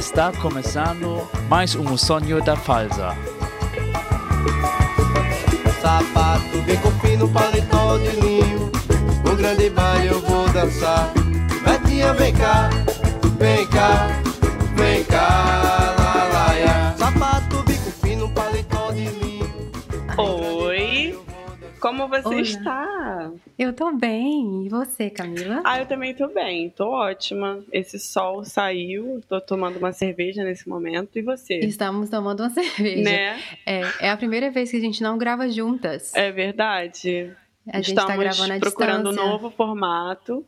Está começando mais um sonho da Falsa. Sapato bem com fino, paletó de linho. Um grande baile eu vou dançar. Betinha, vem cá, vem cá, como você Olá. está? Eu tô bem. E você, Camila? Ah, eu também tô bem, tô ótima. Esse sol saiu, tô tomando uma cerveja nesse momento. E você? Estamos tomando uma cerveja. Né? É, é a primeira vez que a gente não grava juntas. É verdade. a gente Estamos tá gravando à procurando um distância. novo formato.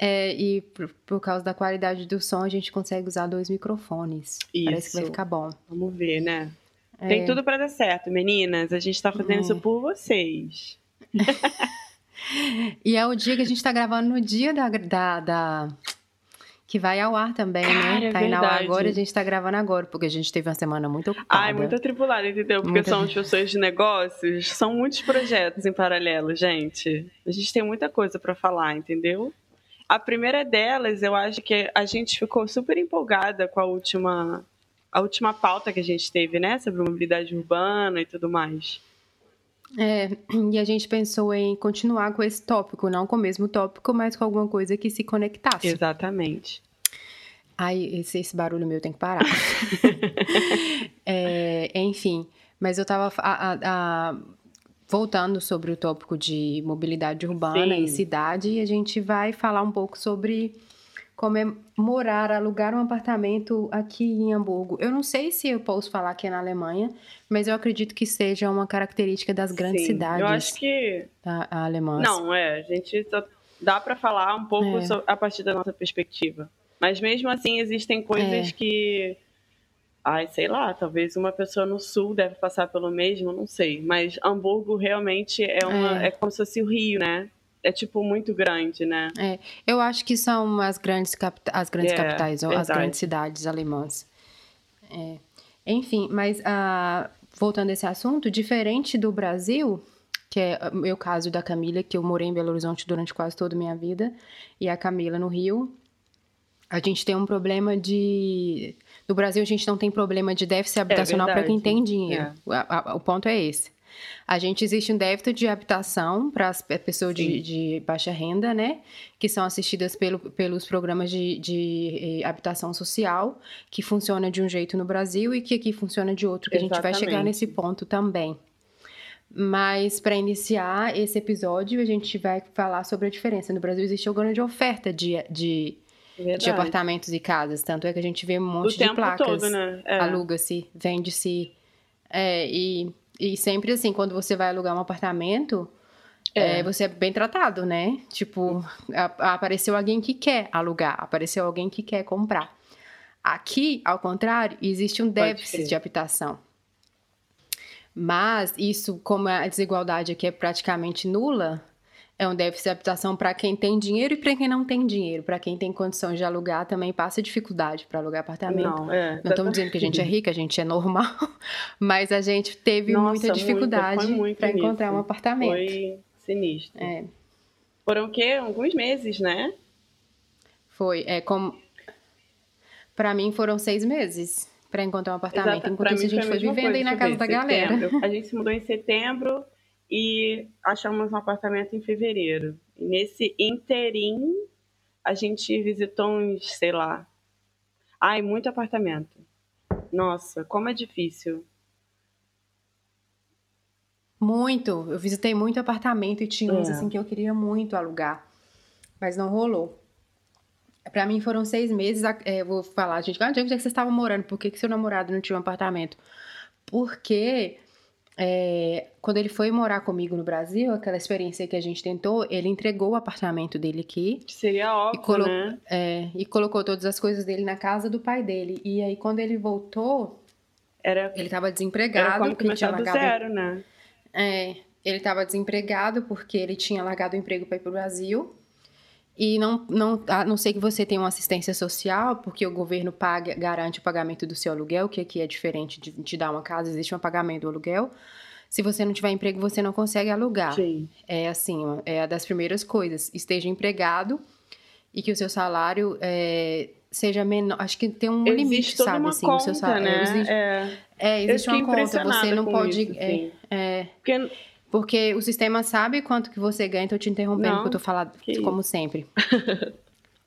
É, e por, por causa da qualidade do som, a gente consegue usar dois microfones. Parece que vai Isso. ficar bom. Vamos ver, né? É, Tem tudo pra dar certo, meninas. A gente tá fazendo É. isso por vocês. E é o dia que a gente tá gravando no dia da. da, da- Que vai ao ar também, Cara, né? é Tá indo ao ar verdade. agora e a gente tá gravando agora, porque a gente teve uma semana muito ocupada. Ai, muito atribulada, entendeu? Porque Muita somos pessoas de negócios, são muitos projetos em paralelo, gente. A gente tem muita coisa pra falar, entendeu? A primeira delas, eu acho que a gente ficou super empolgada com a última a última pauta que a gente teve, né, sobre mobilidade urbana e tudo mais. É, e a gente pensou em continuar com esse tópico, não com o mesmo tópico, mas com alguma coisa que se conectasse. Exatamente. Ai, esse, esse barulho meu tem que parar. É, enfim, mas eu tava a- a- a- voltando sobre o tópico de mobilidade urbana Sim. e cidade, e a gente vai falar um pouco sobre como é morar, alugar um apartamento aqui em Hamburgo. Eu não sei se eu posso falar que é na Alemanha, mas eu acredito que seja uma característica das grandes Sim. cidades Eu acho que a- alemãs. não, é, a gente só dá pra falar um pouco É. so- a partir da nossa perspectiva. Mas mesmo assim existem coisas É. que ai, sei lá, talvez uma pessoa no sul deve passar pelo mesmo, não sei, mas Hamburgo realmente é uma É. é, como se fosse o Rio, né? É tipo muito grande, né? Eu acho que são as grandes, capta- as grandes É, capitais, ou as grandes cidades alemãs. É. Enfim, mas ah, voltando a esse assunto, diferente do Brasil, que é o meu caso da Camila, que eu morei em Belo Horizonte durante quase toda a minha vida, e a Camila no Rio, a gente tem um problema de. No Brasil, a gente não tem problema de déficit habitacional para quem É tem dinheiro. A- a- o ponto é esse. A gente existe um déficit de habitação para as pessoas de, de baixa renda, né? Que são assistidas pelo, pelos programas de, de eh, habitação social, que funciona de um jeito no Brasil e que aqui funciona de outro, que a gente vai chegar Exatamente. nesse ponto também. Mas para iniciar esse episódio, a gente vai falar sobre a diferença. No Brasil existe uma grande oferta de, de, de apartamentos e casas, tanto é que a gente vê um o monte de tempo placas todo, né? É. aluga-se, vende-se. É, e, e sempre assim, quando você vai alugar um apartamento, É. é, você é bem tratado, né? Tipo, a- apareceu alguém que quer alugar, apareceu alguém que quer comprar. Aqui, ao contrário, existe um déficit de habitação. Mas isso, como a desigualdade aqui é praticamente nula, é um déficit de habitação para quem tem dinheiro e para quem não tem dinheiro. Para quem tem condições de alugar, também passa dificuldade para alugar apartamento. Não, é. Não estamos dizendo que a gente é rica, a gente é normal, mas a gente teve Nossa, muita dificuldade para encontrar um apartamento. Foi sinistro. É, Foram o quê? Alguns meses, né? foi, é como para mim foram seis meses para encontrar um apartamento, Exato. enquanto isso a gente foi vivendo aí na casa da galera. A gente se mudou em setembro e achamos um apartamento em fevereiro. E nesse interim, a gente visitou uns, sei lá. Ai, muito apartamento. Nossa, como é difícil. Muito, eu visitei muito apartamento e tinha uns É. assim que eu queria muito alugar, mas não rolou. Pra mim foram seis meses. é, eu vou falar, gente, onde é que você estava morando? Por que, que seu namorado não tinha um apartamento? Porque é, quando ele foi morar comigo no Brasil, aquela experiência que a gente tentou, ele entregou o apartamento dele aqui Que seria óbvio, colo- né? é, e colocou todas as coisas dele na casa do pai dele. E aí, quando ele voltou, Era, ele estava era desempregado, como porque tinha largado zero, né? é, ele estava desempregado porque ele tinha largado o emprego para ir para o Brasil. E não, não, a não sei que você tenha uma assistência social, porque o governo paga, garante o pagamento do seu aluguel, que aqui é diferente de te dar uma casa, existe um pagamento do aluguel. Se você não tiver emprego, você não consegue alugar. Sim. É assim, é a das primeiras coisas. Esteja empregado e que o seu salário é, seja menor. Acho que tem um Existe limite, sabe? uma assim, conta, o seu salário. né? existe, É. é, existe uma conta. Você não pode. isso, é, é, Porque porque o sistema sabe quanto que você ganha, tô te interrompendo, Não, porque eu tô falando como sempre.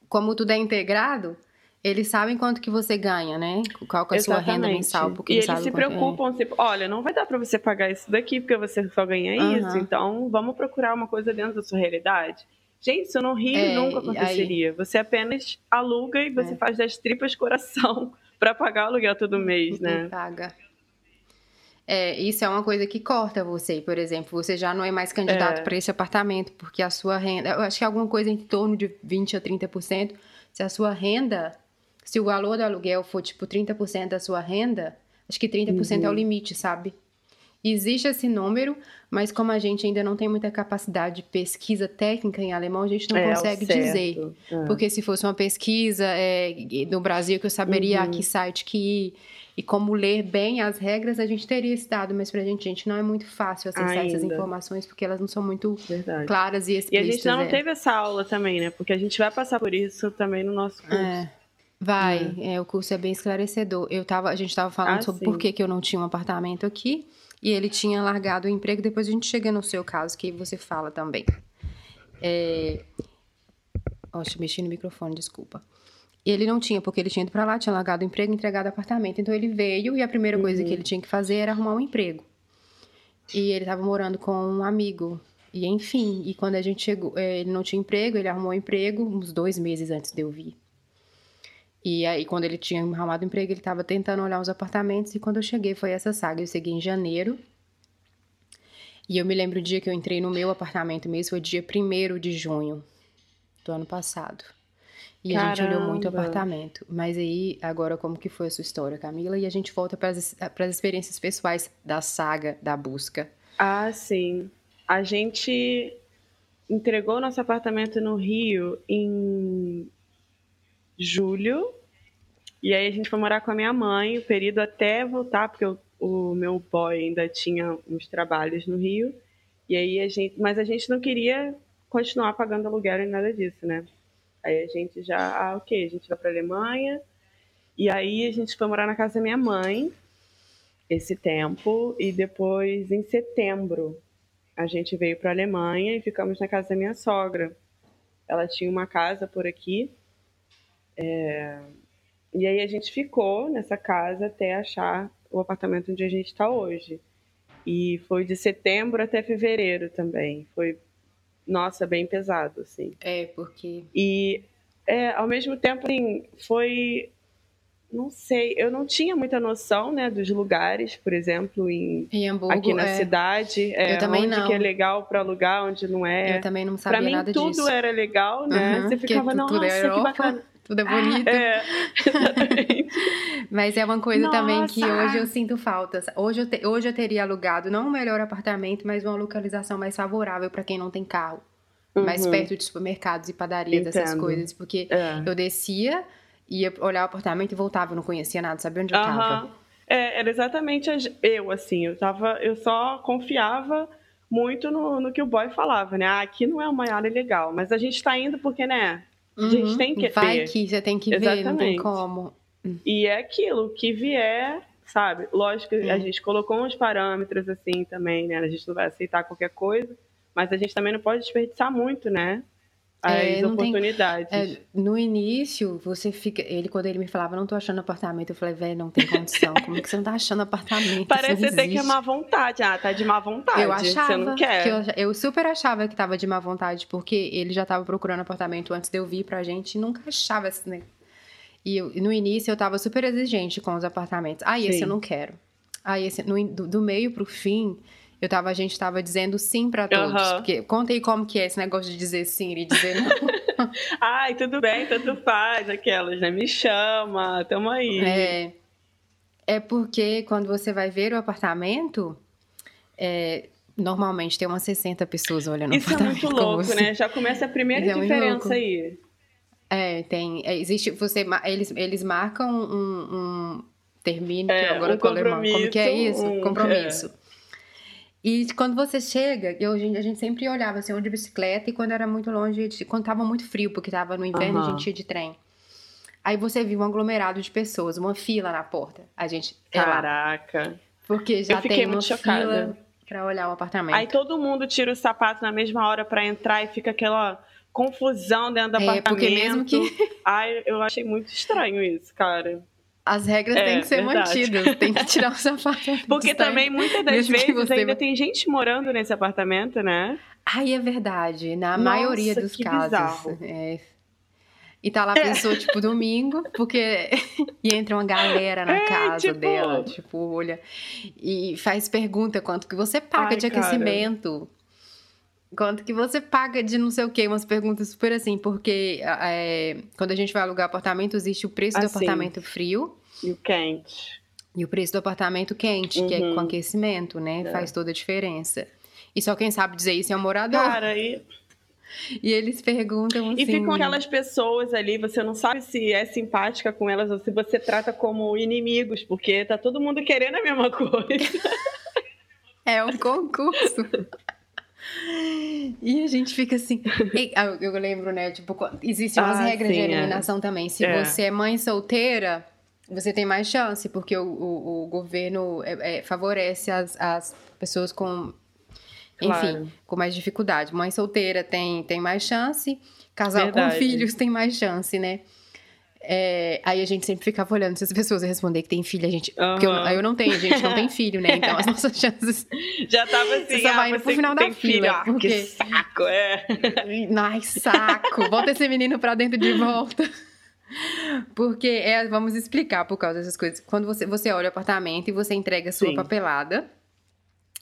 como tudo é integrado, eles sabem quanto que você ganha, né? Qual que é a sua renda mensal, porque e eles se é. preocupam, tipo, olha, não vai dar pra você pagar isso daqui porque você só ganha isso, Aham. então vamos procurar uma coisa dentro da sua realidade. Gente, isso no Rio É, nunca e aí- aconteceria. Você apenas aluga e você É. faz das tripas coração pra pagar o aluguel todo mês, E né? paga. É, isso é uma coisa que corta você, por exemplo. Você já não é mais candidato É. para esse apartamento, porque a sua renda. Eu acho que é alguma coisa em torno de 20% a 30%. Se a sua renda. Se o valor do aluguel for tipo 30% da sua renda, acho que 30% é Uhum. o limite, sabe? Existe esse número, mas como a gente ainda não tem muita capacidade de pesquisa técnica em alemão, a gente não É, consegue dizer. É. Porque se fosse uma pesquisa é, no Brasil que eu saberia Uhum. a que site que ir e como ler bem as regras, a gente teria esse dado, mas pra gente, gente, não é muito fácil acessar essas Ainda. informações porque elas não são muito Verdade. claras e E a explícitas. gente não é. teve essa aula também, né? Porque a gente vai passar por isso também no nosso curso. É. Vai, é, o curso é bem esclarecedor. Eu tava, a gente estava falando Ah, sobre sim. por que, que eu não tinha um apartamento aqui e ele tinha largado o emprego. Depois a gente chega no seu caso, que você fala também. É... Oxe, mexi no microfone, desculpa. Ele não tinha, porque ele tinha ido pra lá, tinha largado o emprego, entregado o apartamento. Então ele veio e a primeira coisa Uhum. que ele tinha que fazer era arrumar um emprego. E ele estava morando com um amigo. E enfim, e quando a gente chegou, eh, ele não tinha emprego, ele arrumou um emprego uns dois meses antes de eu vir. E aí, quando ele tinha arrumado emprego, ele estava tentando olhar os apartamentos. E quando eu cheguei, foi essa saga. Eu cheguei em janeiro. E eu me lembro o dia que eu entrei no meu apartamento mesmo, foi dia 1 de junho do ano passado. E a gente olhou muito o Caramba. apartamento. Mas aí, agora, como que foi a sua história, Camila? E a gente volta para as experiências pessoais da saga, da busca. Ah, sim. A gente entregou nosso apartamento no Rio em julho. E aí a gente foi morar com a minha mãe, o período até voltar, porque o, o meu boy ainda tinha uns trabalhos no Rio. E aí a gente, mas a gente não queria continuar pagando aluguel nem nada disso, né? Aí a gente já, ah, ok, a gente vai para Alemanha. E aí a gente foi morar na casa da minha mãe esse tempo e depois em setembro a gente veio para Alemanha e ficamos na casa da minha sogra. Ela tinha uma casa por aqui. É, E aí a gente ficou nessa casa até achar o apartamento onde a gente está hoje. E foi de setembro até fevereiro também. Foi, nossa, bem pesado, assim. É, porque. E é, ao mesmo tempo, assim, foi. Não sei, eu não tinha muita noção, né, dos lugares, por exemplo, em, Em Hamburgo. aqui na é, cidade. É, Eu também onde não. que é legal para alugar, onde não é. Eu também não sabia Pra mim, nada tudo disso. era legal, né? Uhum, Você ficava, tu- nossa, é que bacana. Tudo é bonito. É, exatamente. Mas é uma coisa também que Nossa! hoje eu sinto falta. Hoje eu, te- hoje eu teria alugado não um melhor apartamento, mas uma localização mais favorável para quem não tem carro. Mais Uhum. perto de supermercados e padarias, essas Entendo. coisas. Porque É. eu descia, ia olhar o apartamento e voltava. Eu não conhecia nada, sabia onde eu tava. Aham. É, era exatamente eu, assim, eu tava, eu só confiava muito no, no que o boy falava, né? Ah, aqui não é uma área legal, mas a gente tá indo porque, né? A gente Uhum. tem que Vai ver. que você tem que ver, não tem Exatamente. como. E é aquilo, que vier, sabe? Lógico que a É. gente colocou uns parâmetros assim também, né? A gente não vai aceitar qualquer coisa, mas a gente também não pode desperdiçar muito, né? As É, não tem- oportunidades. É, no início, você fica. Ele, quando ele me falava, não tô achando apartamento, eu falei, velho, não tem condição. Como que você não tá achando apartamento? Parece até que é existe." má vontade. Ah, tá de má vontade. Eu achava Você não quer. que eu, eu super achava que tava de má vontade, porque ele já tava procurando apartamento antes de eu vir pra gente e nunca achava esse né? E eu- no início eu tava super exigente com os apartamentos. Ah, esse Sim. eu não quero. Ah, esse no, do, do meio pro fim, eu tava, a gente tava dizendo sim pra todos. Aham. Porque conta aí como que é esse negócio de dizer sim e dizer não. Ai, tudo bem, tanto faz, aquelas, né? Me chama, tamo aí. É, é porque quando você vai ver o apartamento, é, normalmente tem umas 60 pessoas olhando Isso o é apartamento. muito com louco, você. né? Já começa a primeira Isso é muito diferença louco. aí. É, tem. é, existe. Você, eles, eles marcam um, um termino, que É, agora um alemão. Como que é isso? um- compromisso. E quando você chega, eu, a gente sempre olhava assim, onde de bicicleta, e quando era muito longe, quando tava muito frio, porque tava no inverno, uhum. a gente ia de trem. Aí você viu um aglomerado de pessoas, uma fila na porta. A gente. Caraca. Porque já tem uma fila para olhar o apartamento. Aí todo mundo tira o sapato na mesma hora para entrar e fica aquela confusão dentro do é, apartamento. Porque mesmo que. Ai, eu achei muito estranho isso, cara. As regras é, têm que ser verdade. mantidas, tem que tirar o sapato. Porque também, muitas das vezes, você... ainda tem gente morando nesse apartamento, né? Ai, é verdade. Na Nossa, maioria dos casos. É. E tá lá a é. pessoa, é. tipo, domingo, porque. e entra uma galera na é, casa tipo... dela, tipo, olha. E faz pergunta quanto que você paga Ai, de aquecimento. Cara. Quanto que você paga de não sei o quê? Umas perguntas super assim, porque é, quando a gente vai alugar apartamento, existe o preço assim, do apartamento frio. E o quente. E o preço do apartamento quente, uhum. que é com uhum. aquecimento, né? É. Faz toda a diferença. E só quem sabe dizer isso é o morador. Cara, e... E eles perguntam assim... E ficam aquelas pessoas ali, você não sabe se é simpática com elas ou se você trata como inimigos, porque tá todo mundo querendo a mesma coisa. É um concurso. E a gente fica assim. Ah, eu lembro, né? Tipo, existem umas ah, regras sim, de é. eliminação é. também. Se é. você é mãe solteira, você tem mais chance, porque o, o, o governo é, é, favorece as, as pessoas com. Enfim, claro. com mais dificuldade. Mãe solteira tem, tem mais chance, casal Verdade. com filhos tem mais chance, né? É, aí a gente sempre ficava olhando se as pessoas responder que tem filho, a gente. Uhum. Porque eu, eu não tenho, a gente não tem filho, né? Então as nossas chances. Já tava assim, você só vai ah, pro final da fila. Ah, porque... Que saco, é. Ai, saco. Bota esse menino pra dentro de volta. Porque é, vamos explicar por causa dessas coisas. Quando você, você olha o apartamento e você entrega a sua Sim. papelada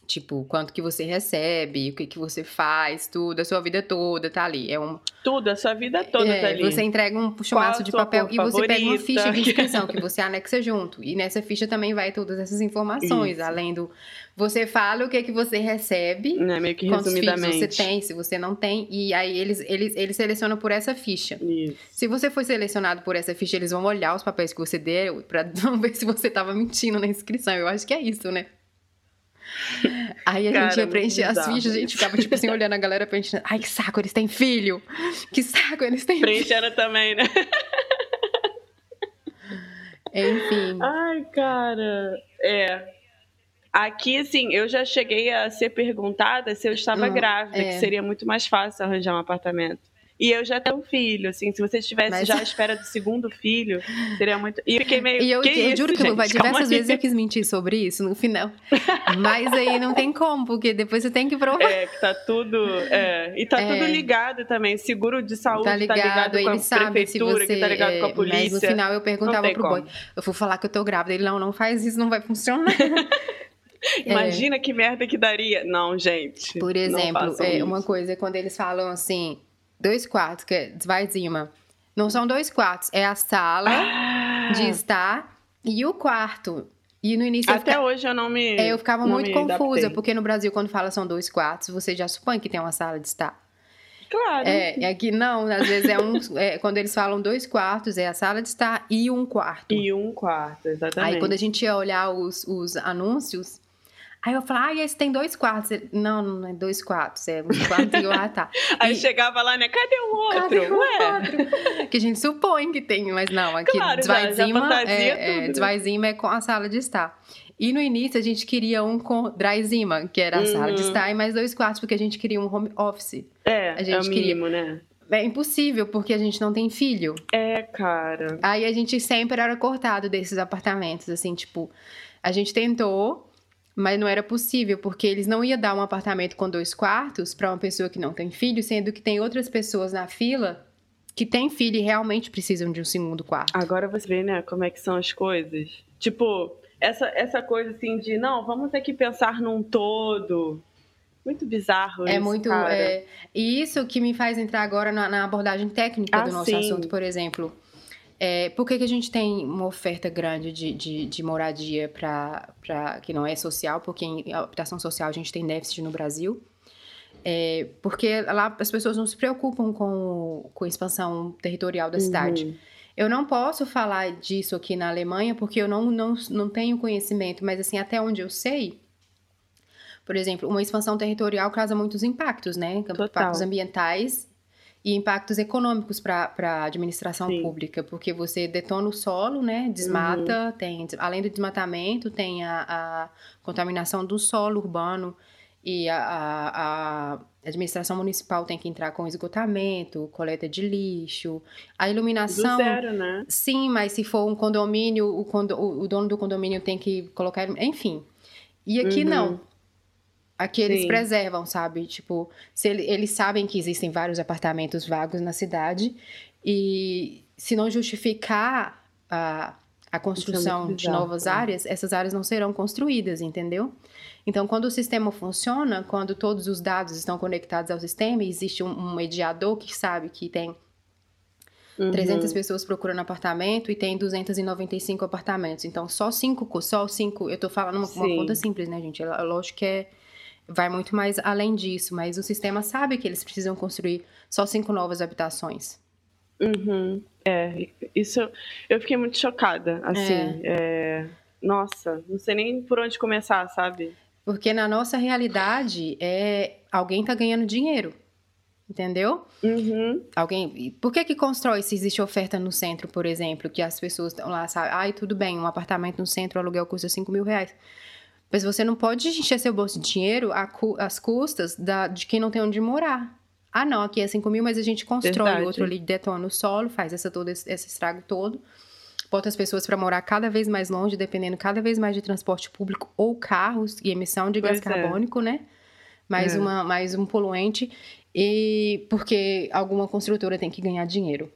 Tipo, quanto que você recebe, o que que você faz, tudo, a sua vida toda tá ali. É um... Tudo, a sua vida toda é, tá ali. Você entrega um chumaço de papel e você pega uma ficha de inscrição que você anexa junto. E nessa ficha também vai todas essas informações, Isso. além do... Você fala o que que você recebe, né, meio que quantos filhos você tem, se você não tem, e aí eles, eles, eles selecionam por essa ficha. Isso. Se você foi selecionado por essa ficha, eles vão olhar os papéis que você deu pra ver se você tava mentindo na inscrição. Eu acho que é isso, né? Aí a Cara, gente ia preencher as fichas, a gente ficava, tipo assim, olhando a galera preenchendo. Ai, que saco, eles têm filho! Que saco, eles têm Preenchendo também, né? Enfim. Ai, cara. É. Aqui, assim, eu já cheguei a ser perguntada se eu estava hum, grávida, é. que seria muito mais fácil arranjar um apartamento. E eu já tenho um filho, assim, se você estivesse Mas... já à espera do segundo filho, seria muito. E eu fiquei meio. E eu, que eu isso, juro que gente? diversas vezes eu quis mentir sobre isso no final. Mas aí não tem como, porque depois você tem que provar. É, que tá tudo. É, e tá é. tudo ligado também. Seguro de saúde tá ligado, tá ligado com a prefeitura, você, que tá ligado é, com a polícia. Mas no final eu perguntava pro boy, eu fui falar que eu tô grávida. Ele, não, não faz isso, não vai funcionar. Imagina é. que merda que daria. Não, gente. Por exemplo, é, uma coisa quando eles falam assim, dois quartos, que é Zweizimmer. Não são dois quartos, é a sala ah. de estar e o quarto. E no início. Até fica... hoje eu não me. É, eu ficava muito confusa, adaptei. porque no Brasil, quando fala são dois quartos, você já supõe que tem uma sala de estar. Claro. É, aqui não, às vezes é um. É, quando eles falam dois quartos, é a sala de estar e um quarto. E um quarto, exatamente. Aí quando a gente ia olhar os, os anúncios, Aí eu falava, ah, esse tem dois quartos. Ele, não, não é dois quartos, é um quarto e ah, tá. Aí e, chegava lá, né? Cadê o outro? Cadê o outro? que a gente supõe que tem, mas não, aqui claro, Zweizima, é, é, é com a sala de estar. E no início a gente queria um com Dryzima, que era a uhum. sala de uhum. estar, e mais dois quartos, porque a gente queria um home office. É, a gente é o mínimo, queria. né? É impossível, porque a gente não tem filho. É, cara. Aí a gente sempre era cortado desses apartamentos, assim, tipo, a gente tentou, mas não era possível, porque eles não iam dar um apartamento com dois quartos para uma pessoa que não tem filho, sendo que tem outras pessoas na fila que têm filho e realmente precisam de um segundo quarto. Agora você vê, né, como é que são as coisas. Tipo, essa, essa coisa assim de, não, vamos ter que pensar num todo. Muito bizarro é isso, muito cara. É, e isso que me faz entrar agora na, na abordagem técnica ah, do nosso sim. assunto, por exemplo. É, por que, que a gente tem uma oferta grande de, de, de moradia para que não é social? Porque em habitação social a gente tem déficit no Brasil. É, porque lá as pessoas não se preocupam com, com a expansão territorial da uhum. cidade. Eu não posso falar disso aqui na Alemanha porque eu não, não, não tenho conhecimento, mas assim, até onde eu sei, por exemplo, uma expansão territorial causa muitos impactos, né? Impactos ambientais e impactos econômicos para a administração Sim. pública, porque você detona o solo, né? Desmata, uhum. tem além do desmatamento, tem a, a contaminação do solo urbano e a, a, a, administração municipal tem que entrar com esgotamento, coleta de lixo, a iluminação. Do zero, né? Sim, mas se for um condomínio, o, condo, o dono do condomínio tem que colocar, enfim. E aqui uhum. não. Aqui eles Sim. preservam, sabe? Tipo, se ele, eles sabem que existem vários apartamentos vagos na cidade e se não justificar a, a é construção é de novas né? áreas, essas áreas não serão construídas, entendeu? Então, quando o sistema funciona, quando todos os dados estão conectados ao sistema, existe um, um mediador que sabe que tem uhum. 300 pessoas procurando apartamento e tem 295 apartamentos. Então, só cinco, só cinco, eu tô falando uma, uma conta simples, né, gente? É, lógico que é vai muito mais além disso, mas o sistema sabe que eles precisam construir só cinco novas habitações. Uhum. É, isso eu fiquei muito chocada, assim. É. É, nossa, não sei nem por onde começar, sabe? Porque na nossa realidade, é alguém tá ganhando dinheiro. Entendeu? Uhum. Alguém. Por que que constrói se existe oferta no centro, por exemplo, que as pessoas estão lá, sabe? Ai, tudo bem, um apartamento no centro, o aluguel custa 5 mil reais. Mas você não pode encher seu bolso de dinheiro às custas da, de quem não tem onde morar. Ah, não, aqui é 5 mil, mas a gente constrói. Verdade. O outro ali detona o solo, faz essa todo esse, esse estrago todo. Bota as pessoas para morar cada vez mais longe, dependendo cada vez mais de transporte público ou carros e emissão de pois gás é. carbônico, né? Mais, é. uma, mais um poluente. E porque alguma construtora tem que ganhar dinheiro.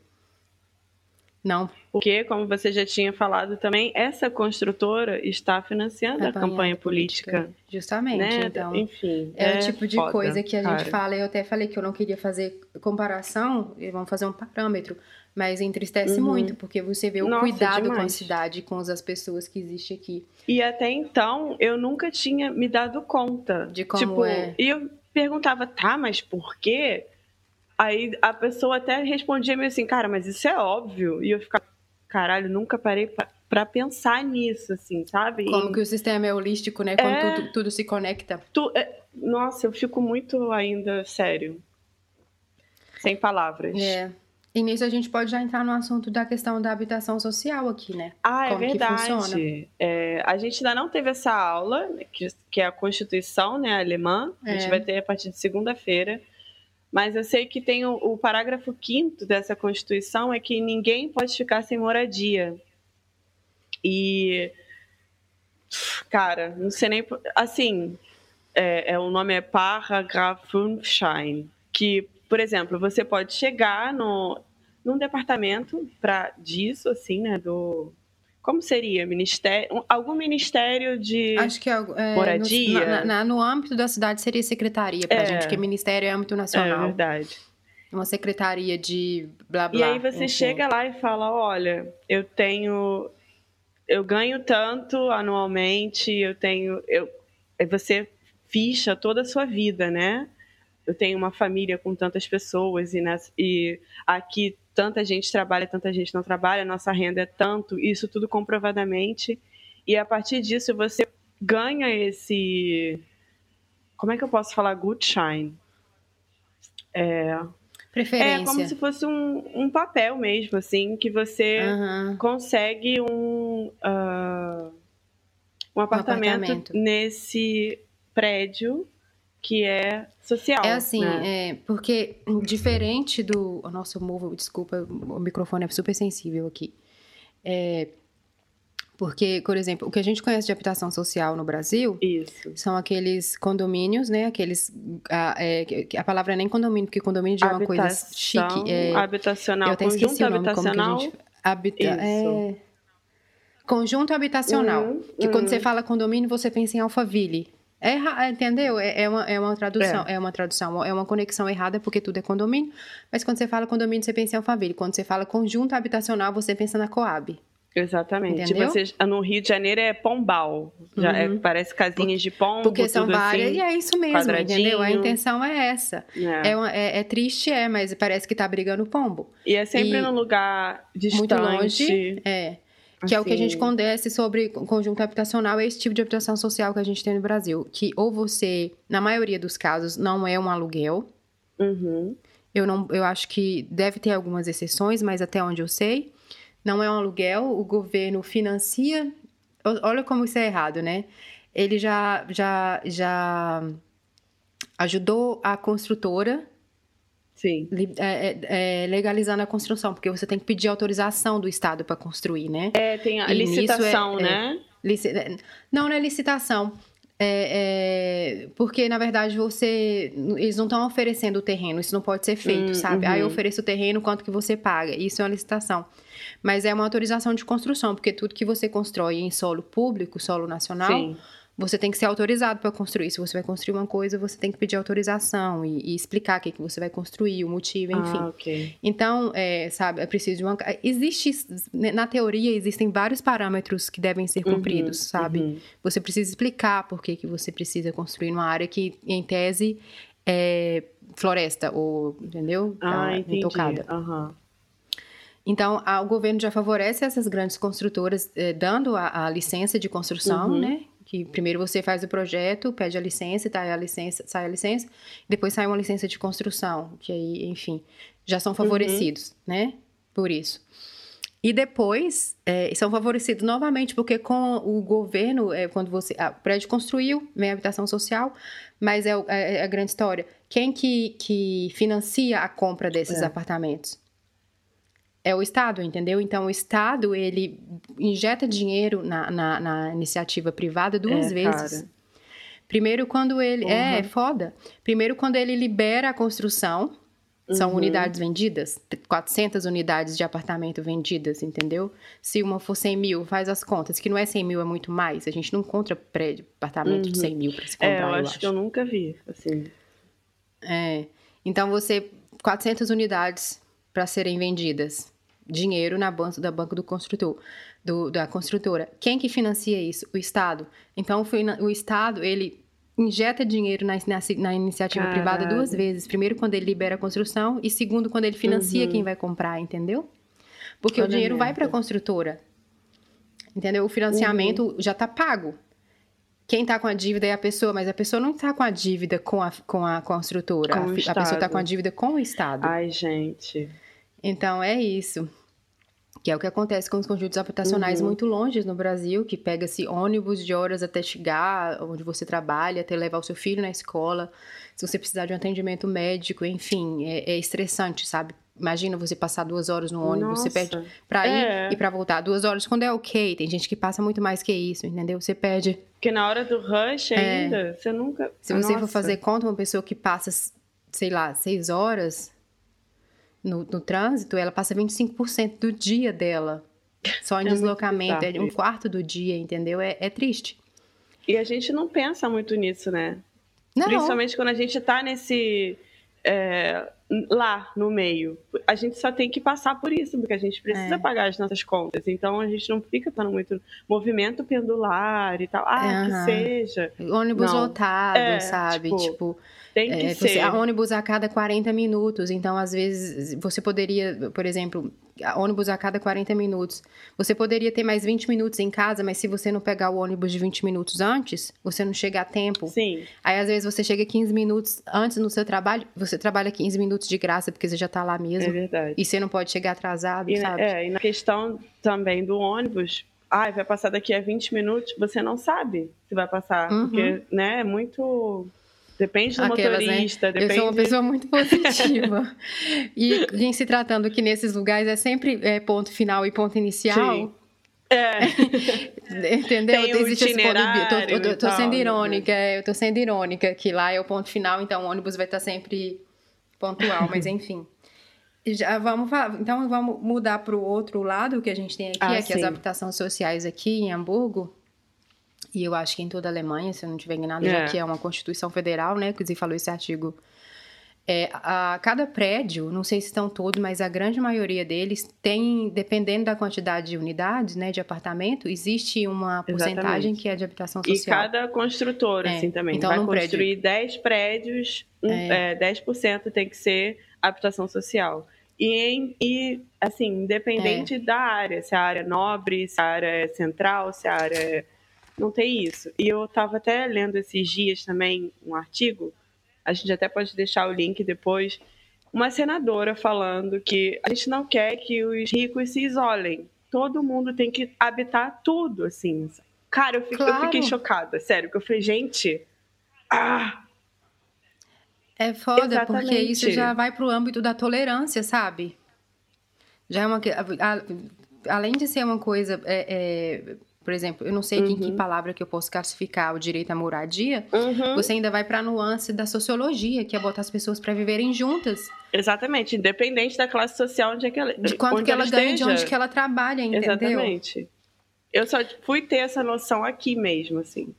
Não. Porque, como você já tinha falado também, essa construtora está financiando campanha a campanha política. política. Justamente, né? então. Enfim. É, é, o tipo de foda, coisa que a cara. gente fala. Eu até falei que eu não queria fazer comparação, vamos fazer um parâmetro, mas entristece uhum. muito, porque você vê o Nossa, cuidado demais. com a cidade, com as pessoas que existem aqui. E até então, eu nunca tinha me dado conta. De como tipo, é. E eu perguntava, tá, mas por quê? Aí a pessoa até respondia meio assim, cara, mas isso é óbvio. E eu ficava, caralho, nunca parei pra, pra pensar nisso, assim, sabe? Como e... que o sistema é holístico, né? Quando é... tudo, tudo, se conecta. Tu, é... Nossa, eu fico muito ainda sério. Sem palavras. É. E nisso a gente pode já entrar no assunto da questão da habitação social aqui, né? Ah, é Como é verdade. É, a gente ainda não teve essa aula, que, que é a Constituição né, alemã. A gente é. vai ter a partir de segunda-feira. Mas eu sei que tem o, o parágrafo 5 dessa Constituição é que ninguém pode ficar sem moradia. E. Cara, não sei nem. Assim, é, é, o nome é Paragraph Schein. Que, por exemplo, você pode chegar no, num departamento para disso, assim, né? Do, como seria? Ministério, algum ministério de Acho que é, é moradia? No, na, na, no âmbito da cidade seria secretaria para é, gente, que ministério é âmbito nacional. É verdade. Uma secretaria de blá blá. E aí você enfim. chega lá e fala, olha, eu tenho, eu ganho tanto anualmente, eu tenho, eu, você ficha toda a sua vida, né? Eu tenho uma família com tantas pessoas e, nas, e aqui tanta gente trabalha, tanta gente não trabalha, nossa renda é tanto, isso tudo comprovadamente. E a partir disso você ganha esse. Como é que eu posso falar? Gutschein. É, Preferência. É como se fosse um, um papel mesmo, assim, que você uhum. consegue um, uh, um, apartamento um apartamento nesse prédio que é social. É assim, né? é, porque diferente do. Nossa, eu movo, desculpa, o microfone é super sensível aqui. É, porque, por exemplo, o que a gente conhece de habitação social no Brasil Isso. são aqueles condomínios, né? Aqueles. A, é, a palavra é nem condomínio, porque condomínio já é uma coisa chique. É, habitacional. Eu até esqueci o nome, habitacional. Como que a gente, habita, é, conjunto habitacional. Uhum, que uhum. quando você fala condomínio, você pensa em Alphaville. É, entendeu? É, é, uma, é uma tradução, é. é. uma tradução, é uma conexão errada, porque tudo é condomínio. Mas quando você fala condomínio, você pensa em Alphaville. Quando você fala conjunto habitacional, você pensa na Coab. Exatamente. Entendeu? Você, no Rio de Janeiro é pombal. Já é, uhum. é, parece casinhas de pombo. Porque são várias. Assim, e é isso mesmo, entendeu? A intenção é essa. É. É, uma, é, é, triste, é, mas parece que tá brigando pombo. E é sempre e num lugar distante. Muito longe. É. Que é o que a gente Assim. condece sobre conjunto habitacional, é esse tipo de habitação social que a gente tem no Brasil. Que ou você, na maioria dos casos, não é um aluguel. Uhum. Eu, não, eu acho que deve ter algumas exceções, mas até onde eu sei, não é um aluguel. O governo financia. Olha como isso é errado, né? Ele já, já, já ajudou a construtora Sim. é, é, é, legalizando a construção, porque você tem que pedir autorização do Estado para construir, né? É, tem a E nisso licitação, é- é- né? Lici- é, Não, não é licitação. É, é, porque, na verdade, você. Eles não estão oferecendo o terreno, isso não pode ser feito, Hum, sabe? uhum. Ah, eu ofereço o terreno, quanto que você paga? Isso é uma licitação. Mas é uma autorização de construção, porque tudo que você constrói em solo público, solo nacional, Sim. Você tem que ser autorizado para construir. Se você vai construir uma coisa, você tem que pedir autorização e, e explicar o que, que você vai construir, o motivo, enfim. Ah, ok. Então, é, sabe, é preciso de uma. Existe, na teoria, existem vários parâmetros que devem ser cumpridos, sabe? uhum. Você precisa explicar por que, que você precisa construir numa área que, em tese, é floresta, ou, entendeu? Tá Ah, entendi. intocada. Aham. Então, o governo já favorece essas grandes construtoras, eh, dando a, a licença de construção, Uhum. né? Que primeiro você faz o projeto, pede a licença, tá, a licença, sai a licença, depois sai uma licença de construção, que aí, enfim, já são favorecidos, né? Por isso. E depois, eh, são favorecidos novamente, porque com o governo, é, quando você. ah, o prédio construiu, vem a habitação social, mas é, é- é a grande história. Quem que, que financia a compra desses É. apartamentos? É o Estado, entendeu? Então, o Estado, ele injeta dinheiro na, na, na iniciativa privada duas É, vezes. cara. Primeiro, quando ele. É, é foda. Primeiro, quando ele libera a construção, são Uhum. unidades vendidas, 400 unidades de apartamento vendidas, entendeu? Se uma for 100 mil, faz as contas, que não é 100 mil, é muito mais. A gente não encontra prédio, apartamento de 100 mil para se comprar, É, eu eu acho, acho. que eu nunca vi, assim. É. Então você 400 unidades para serem vendidas. Dinheiro na banca da banco do construtor, do, da construtora. Quem que financia isso? O Estado. Então o, Estado ele injeta dinheiro na, na, na iniciativa privada Caralho. duas vezes. Primeiro quando ele libera a construção e segundo quando ele financia quem vai comprar, entendeu? Porque o Uhum. Olha dinheiro vai para a construtora. Entendeu? O financiamento Uhum. já está pago. Quem está com a dívida é a pessoa, mas a pessoa não está com a dívida com a, com a construtora. Com a, a pessoa está com a dívida com o Estado. Ai, gente. Então é isso. Que é o que acontece com os conjuntos habitacionais Uhum. muito longe no Brasil, que pega-se ônibus de horas até chegar onde você trabalha, até levar o seu filho na escola. Se você precisar de um atendimento médico, enfim, é, é estressante, sabe? Imagina você passar duas horas no ônibus, você Nossa. perde pra ir É. e pra voltar. Duas horas quando é ok, tem gente que passa muito mais que isso, entendeu? Você perde. Porque na hora do rush ainda, você nunca. É. Se você for Nossa. fazer conta, uma pessoa que passa, sei lá, seis horas no, no trânsito, ela passa 25% do dia dela. Só em É deslocamento, é um quarto do dia, entendeu? É, é triste. E a gente não pensa muito nisso, né? Não, Principalmente quando a gente tá nesse. é, lá no meio. A gente só tem que passar por isso, porque a gente precisa É. pagar as nossas contas. Então a gente não fica tendo muito movimento pendular e tal. Ah, que Aham. seja. ônibus não. lotado, É, sabe? tipo, Tipo, Tem que É, ser. você, ônibus a cada 40 minutos, então às vezes você poderia, por exemplo, ônibus a cada 40 minutos. Você poderia ter mais 20 minutos em casa, mas se você não pegar o ônibus de 20 minutos antes, você não chega a tempo. Sim. Aí às vezes você chega 15 minutos antes no seu trabalho, você trabalha 15 minutos de graça porque você já tá lá É mesmo. verdade. E você não pode chegar atrasado, E, na- sabe? é, e na questão também do ônibus, ah, vai passar daqui a 20 minutos, você não sabe se vai passar. Uhum. Porque, né, é muito. Depende do Aquelas, né? motorista, Eu depende. sou uma pessoa muito positiva. e em se tratando que nesses lugares é sempre é, ponto final e ponto inicial. Sim. É, Entendeu? Tem Existe esse ponto tô, tô- tô- sendo né? irônica, é, eu tô sendo irônica, que lá é o ponto final, então o ônibus vai estar sempre pontual, mas enfim. Já vamos, então vamos mudar para o outro lado que a gente tem aqui, Ah, é que as habitações sociais aqui em Hamburgo, e eu acho que em toda a Alemanha, se eu não estiver enganado, já É. que é uma Constituição Federal, né, que você falou esse artigo é, a, cada prédio, não sei se estão todos, mas a grande maioria deles tem, dependendo da quantidade de unidades, né, de apartamento, existe uma porcentagem Exatamente. que é de habitação e social. cada construtora, É, assim, também. então vai num prédio- construir 10 prédios, é, 10% tem que ser habitação social. E, e assim, independente é. da área, se a área é nobre, se a área é central, se a área é... Não tem isso. E eu estava até lendo esses dias também um artigo, a gente até pode deixar o link depois, uma senadora falando que a gente não quer que os ricos se isolem. Todo mundo tem que habitar tudo, assim. Cara, eu, fico, claro. eu fiquei chocada, sério, que eu falei, gente. Ah, é foda, Exatamente. porque isso já vai pro âmbito da tolerância, sabe? Já é uma. além de ser uma coisa. É, é, por exemplo, eu não sei uhum. em que uhum. palavra que eu posso classificar o direito à moradia, uhum. você ainda vai para a nuance da sociologia, que é botar as pessoas para viverem juntas. Exatamente, independente da classe social onde é que ela De quanto que ela, ela ganha, de onde que ela trabalha, entendeu? Exatamente. Eu só fui ter essa noção aqui mesmo, assim.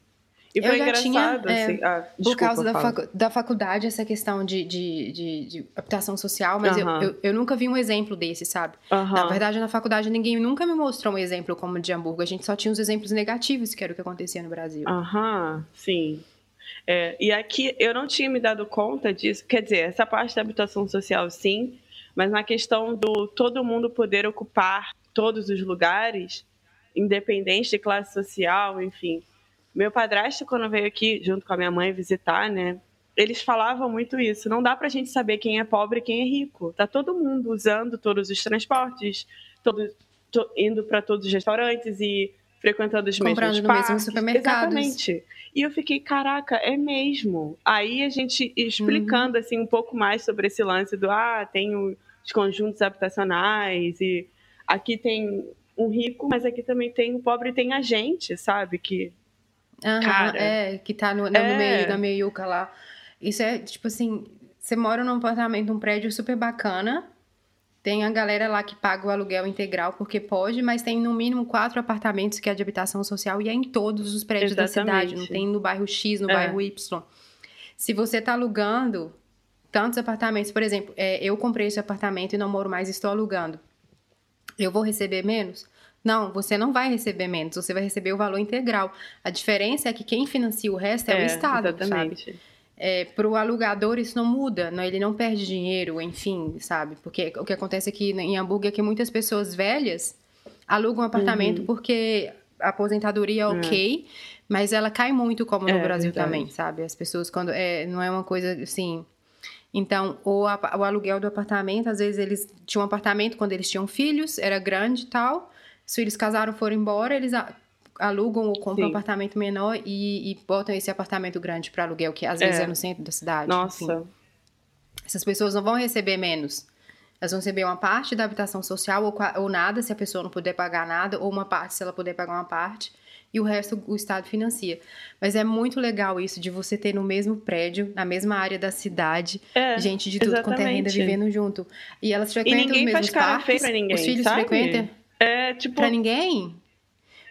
E foi eu já tinha, é, assim. ah, desculpa, por causa da, facu da faculdade, essa questão de, de, de, de habitação social, mas eu, eu, eu, nunca vi um exemplo desse, sabe? Na verdade, na faculdade, ninguém nunca me mostrou um exemplo como o de Hamburgo. A gente só tinha os exemplos negativos, que era o que acontecia no Brasil. Aham, sim. É, e aqui eu não tinha me dado conta disso. Quer dizer, essa parte da habitação social, sim, mas na questão do todo mundo poder ocupar todos os lugares, independente de classe social, enfim meu padrasto, quando veio aqui junto com a minha mãe visitar, né? Eles falavam muito isso. Não dá pra gente saber quem é pobre e quem é rico. Tá todo mundo usando todos os transportes, todo, to, indo para todos os restaurantes e frequentando os Comprando mesmos parques. mesmo supermercados. Exatamente. E eu fiquei, caraca, é mesmo. Aí a gente explicando uhum. assim um pouco mais sobre esse lance do ah, tem os conjuntos habitacionais e aqui tem um rico, mas aqui também tem um pobre e tem a gente, sabe? Que Cara, é, que tá no, no é. meio da meiuca lá. Isso é, tipo assim, você mora num apartamento, num prédio super bacana, tem a galera lá que paga o aluguel integral porque pode, mas tem no mínimo quatro apartamentos que é de habitação social e é em todos os prédios Exatamente. da cidade. Não tem no bairro X, no é. bairro Y. Se você tá alugando tantos apartamentos, por exemplo, é, eu comprei esse apartamento e não moro mais, estou alugando. Eu vou receber menos? Não, você não vai receber menos, você vai receber o valor integral. A diferença é que quem financia o resto é, é o Estado, exatamente. sabe? É, para o alugador isso não muda, não, ele não perde dinheiro, enfim, sabe? Porque o que acontece aqui em Hamburgo é que muitas pessoas velhas alugam um apartamento uhum. porque a aposentadoria é ok, mas ela cai muito como no é, Brasil verdade. também, sabe? As pessoas quando é, não é uma coisa assim. Então, o, o aluguel do apartamento, às vezes eles tinham um apartamento quando eles tinham filhos, era grande e tal. Os filhos casaram, foram embora, eles alugam ou compram Sim. um apartamento menor e, e, botam esse apartamento grande para aluguel, que às vezes é, é no centro da cidade. Nossa. Enfim. Essas pessoas não vão receber menos. Elas vão receber uma parte da habitação social ou, ou nada, se a pessoa não puder pagar nada, ou uma parte, se ela puder pagar uma parte e o resto o Estado financia. Mas é muito legal isso de você ter no mesmo prédio, na mesma área da cidade, é, gente de tudo exatamente. quanto é renda vivendo junto. E elas frequentam e os mesmos parques. Ninguém, os filhos sabe? frequentam. É, tipo. Pra ninguém?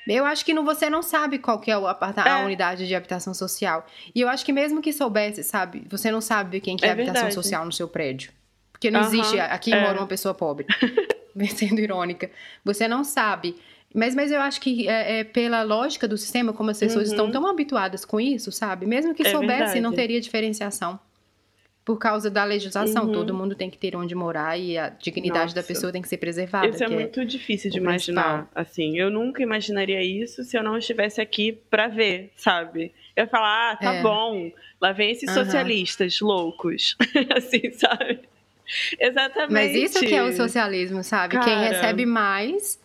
Eu acho que não, você não sabe qual que é o aparta é. a unidade de habitação social. E eu acho que mesmo que soubesse, sabe? Você não sabe quem que é, é habitação verdade. social no seu prédio. Porque não uh -huh. existe. Aqui é. mora uma pessoa pobre. Sendo irônica. Você não sabe. Mas, mas eu acho que é, é pela lógica do sistema, como as pessoas uhum. estão tão habituadas com isso, sabe? Mesmo que é soubesse, verdade. não teria diferenciação por causa da legislação. Uhum. Todo mundo tem que ter onde morar e a dignidade Nossa. da pessoa tem que ser preservada. Isso é, é muito difícil de imaginar. Principal. Assim, eu nunca imaginaria isso se eu não estivesse aqui para ver, sabe? Eu ia falar, ah, tá é. bom, lá vem esses uhum. socialistas loucos, assim, sabe? Exatamente. Mas isso que é o socialismo, sabe? Cara... Quem recebe mais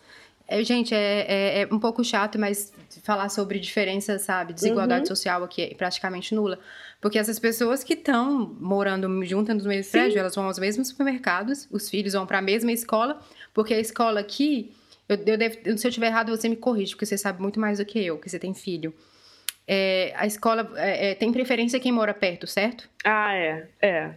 é, gente, é, é, é, um pouco chato, mas falar sobre diferença, sabe? Desigualdade uhum. social aqui é praticamente nula. Porque essas pessoas que estão morando juntas nos mesmos prédios, elas vão aos mesmos supermercados, os filhos vão para a mesma escola, porque a escola aqui, eu, eu deve, se eu estiver errado, você me corrige, porque você sabe muito mais do que eu, que você tem filho. É, a escola é, é, tem preferência quem mora perto, certo? Ah, é, é.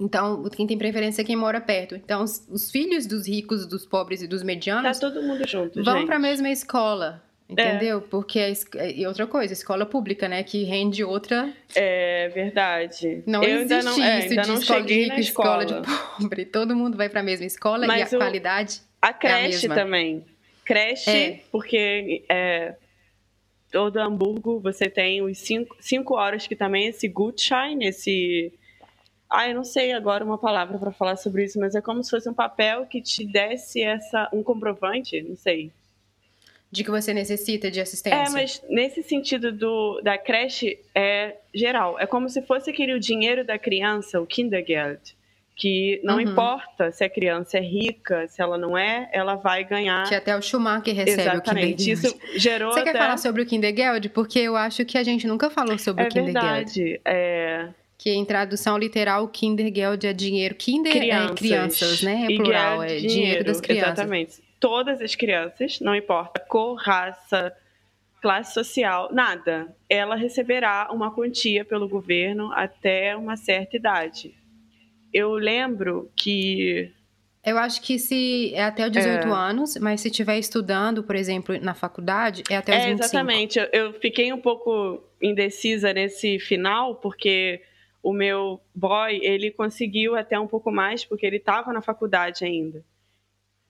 Então, quem tem preferência é quem mora perto. Então, os, os filhos dos ricos, dos pobres e dos medianos. Tá todo mundo junto, Vão para a mesma escola. Entendeu? É. Porque é, e outra coisa, escola pública, né? Que rende outra. É verdade. Não eu existe não, é, isso de escola de rico escola. de pobre. Todo mundo vai para a mesma escola Mas e a o, qualidade. A é creche a também. Creche, é. porque é, todo Hamburgo você tem os cinco, cinco horas que também esse Gutschein, esse Ah, eu não sei agora uma palavra para falar sobre isso, mas é como se fosse um papel que te desse essa um comprovante, não sei. De que você necessita de assistência. É, mas nesse sentido do, da creche é geral. É como se fosse aquele o dinheiro da criança, o Kindergeld que não uhum. importa se a criança é rica, se ela não é, ela vai ganhar. Que até o Schumacher recebe Exatamente. o Kindergeld. Isso gerou Você até... quer falar sobre o Kindergeld? Porque eu acho que a gente nunca falou sobre é o Kindergeld. Verdade. É Que em tradução literal, Kindergeld é dinheiro. Kinder crianças. é crianças, né? É plural, é dinheiro, dinheiro das crianças. Exatamente. Todas as crianças, não importa cor, raça, classe social, nada. Ela receberá uma quantia pelo governo até uma certa idade eu lembro que. Eu acho que se é até os 18 é... anos, mas se estiver estudando, por exemplo, na faculdade, é até os é, 25. Exatamente. Eu, eu fiquei um pouco indecisa nesse final, porque o meu boy, ele conseguiu até um pouco mais, porque ele estava na faculdade ainda.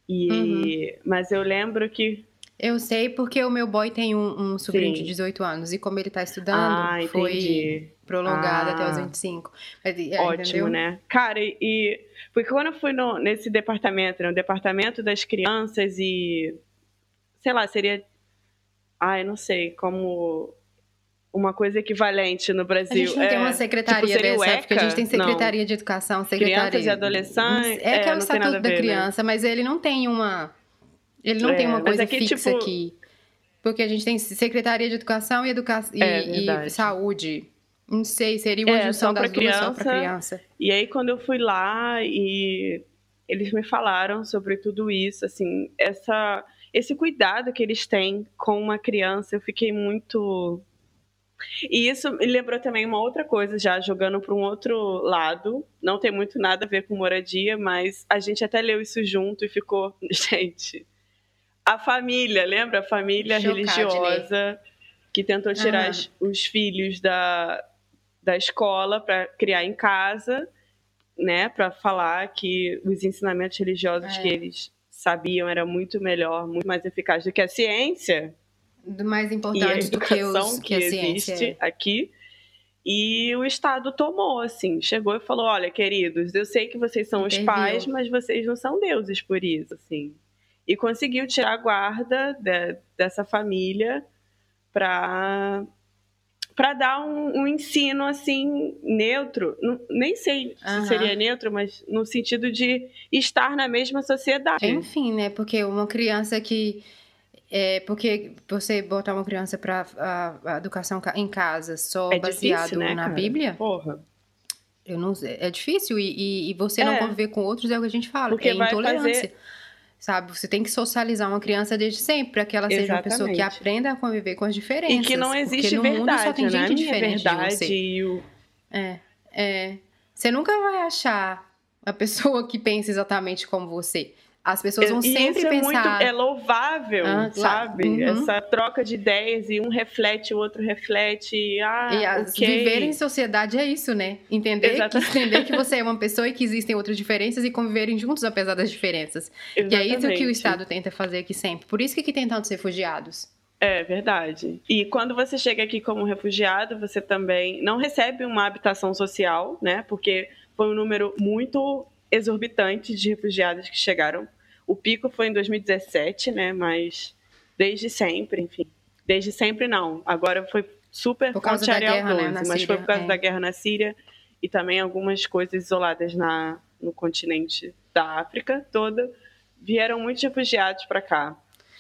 E, uhum. Mas eu lembro que eu sei porque o meu boy tem um, um sobrinho Sim. de 18 anos e como ele está estudando, ah, foi prolongado ah, até os 25. Mas, é, ótimo, entendeu? né? Cara, e, e, porque quando eu fui no, nesse departamento, no departamento das crianças e sei lá, seria ah, eu não sei, como uma coisa equivalente no Brasil. A gente não é, tem uma secretaria tipo, dessa, ECA? porque a gente tem secretaria não. de educação, secretaria... Crianças e adolescentes... É, que é, é o estatuto da ver, né? criança, né? mas ele não tem uma ele não é, tem uma coisa aqui, fixa tipo... aqui. Porque a gente tem Secretaria de Educação e, educa... e, e Saúde. Não sei, seria uma é, junção das criança, duas só para criança. E aí, quando eu fui lá e eles me falaram sobre tudo isso, assim, essa, esse cuidado que eles têm com uma criança, eu fiquei muito... E isso me lembrou também uma outra coisa, já jogando para um outro lado. Não tem muito nada a ver com moradia, mas a gente até leu isso junto e ficou, gente, a família, lembra? A família religiosa que tentou tirar uhum. os filhos da, da escola para criar em casa, né? Para falar que os ensinamentos religiosos é. que eles sabiam era muito melhor, muito mais eficaz do que a ciência. Do mais importante do que, os, que, que existe é. aqui. E o Estado tomou, assim, chegou e falou: olha, queridos, eu sei que vocês são Interviu. os pais, mas vocês não são deuses por isso, assim e conseguiu tirar a guarda de, dessa família para para dar um, um, ensino assim neutro, nem sei uhum. se seria neutro, mas no sentido de estar na mesma sociedade. Enfim, né? Porque uma criança que é porque você botar uma criança para a, a, educação em casa só é baseado difícil, né, na cara? Bíblia? Porra. Eu não, é difícil e, e, e você é. não conviver com outros é o que a gente fala, porque é intolerância. Fazer sabe? Você tem que socializar uma criança desde sempre para que ela seja Exatamente. uma pessoa que aprenda a conviver com as diferenças. E que não existe porque no verdade, mundo só tem né? gente diferente verdade de você. E o... É, é. Você nunca vai achar a pessoa que pensa exatamente como você. As pessoas vão e sempre isso pensar. É, muito, é louvável, ah, sabe? Uhum. Essa troca de ideias e um reflete, o outro reflete. Ah, e as, okay. viver em sociedade é isso, né? Entender que, entender que você é uma pessoa e que existem outras diferenças e conviverem juntos apesar das diferenças. Exatamente. E é isso que o Estado tenta fazer aqui sempre. Por isso que aqui tem tantos refugiados. É verdade. E quando você chega aqui como refugiado, você também não recebe uma habitação social, né? Porque foi um número muito exorbitante de refugiados que chegaram. O pico foi em 2017, né? Mas desde sempre, enfim. Desde sempre não. Agora foi super por causa da guerra, 12, né, mas Síria, foi por causa é. da guerra na Síria e também algumas coisas isoladas na, no continente da África toda. Vieram muitos refugiados para cá.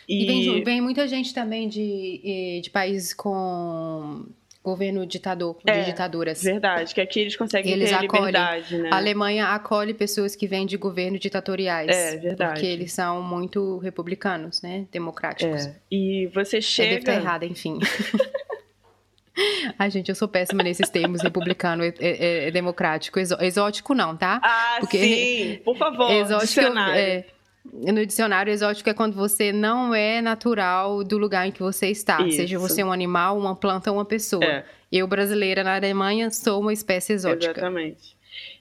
E, e vem, vem, muita gente também de, de países com governo ditador, de é, ditaduras. Verdade, que aqui eles conseguem eles ter acolhem, liberdade, né? A Alemanha acolhe pessoas que vêm de governos ditatoriais. É, verdade. Porque eles são muito republicanos, né? Democráticos. É. E você chega... Eu devo estar errada, enfim. Ai, gente, eu sou péssima nesses termos republicano, é, é, democrático, exótico não, tá? Ah, Porque sim, por favor, exótico, é, no dicionário, exótico é quando você não é natural do lugar em que você está. Isso. Seja você um animal, uma planta ou uma pessoa. É. Eu, brasileira na Alemanha, sou uma espécie exótica. Exatamente.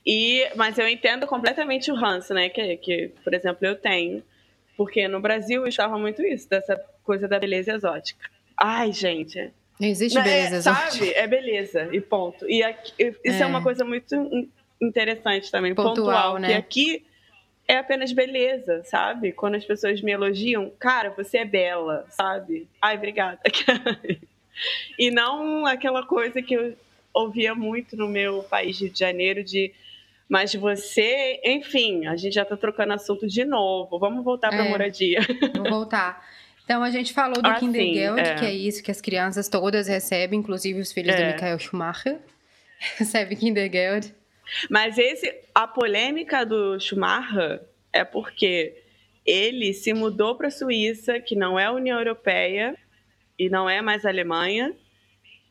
E, mas eu entendo completamente o ranço, né? Que, que, por exemplo, eu tenho. Porque no Brasil eu estava muito isso, dessa coisa da beleza exótica. Ai, gente. Não existe beleza é, exótica. Sabe? É beleza, e ponto. E aqui, isso é. é uma coisa muito interessante também, pontual, Pontual, né? que aqui é apenas beleza, sabe? Quando as pessoas me elogiam, cara, você é bela, sabe? Ai, obrigada. e não aquela coisa que eu ouvia muito no meu país de Janeiro de mas você, enfim, a gente já tá trocando assunto de novo. Vamos voltar para É. moradia. Vou voltar. Então, a gente falou do Ah, Kindergeld, é. que é isso que as crianças todas recebem, inclusive os filhos do É. Michael Schumacher. Recebe Kindergeld. Mas esse, a polêmica do Schumacher é porque ele se mudou para a Suíça, que não é a União Europeia e não é mais Alemanha.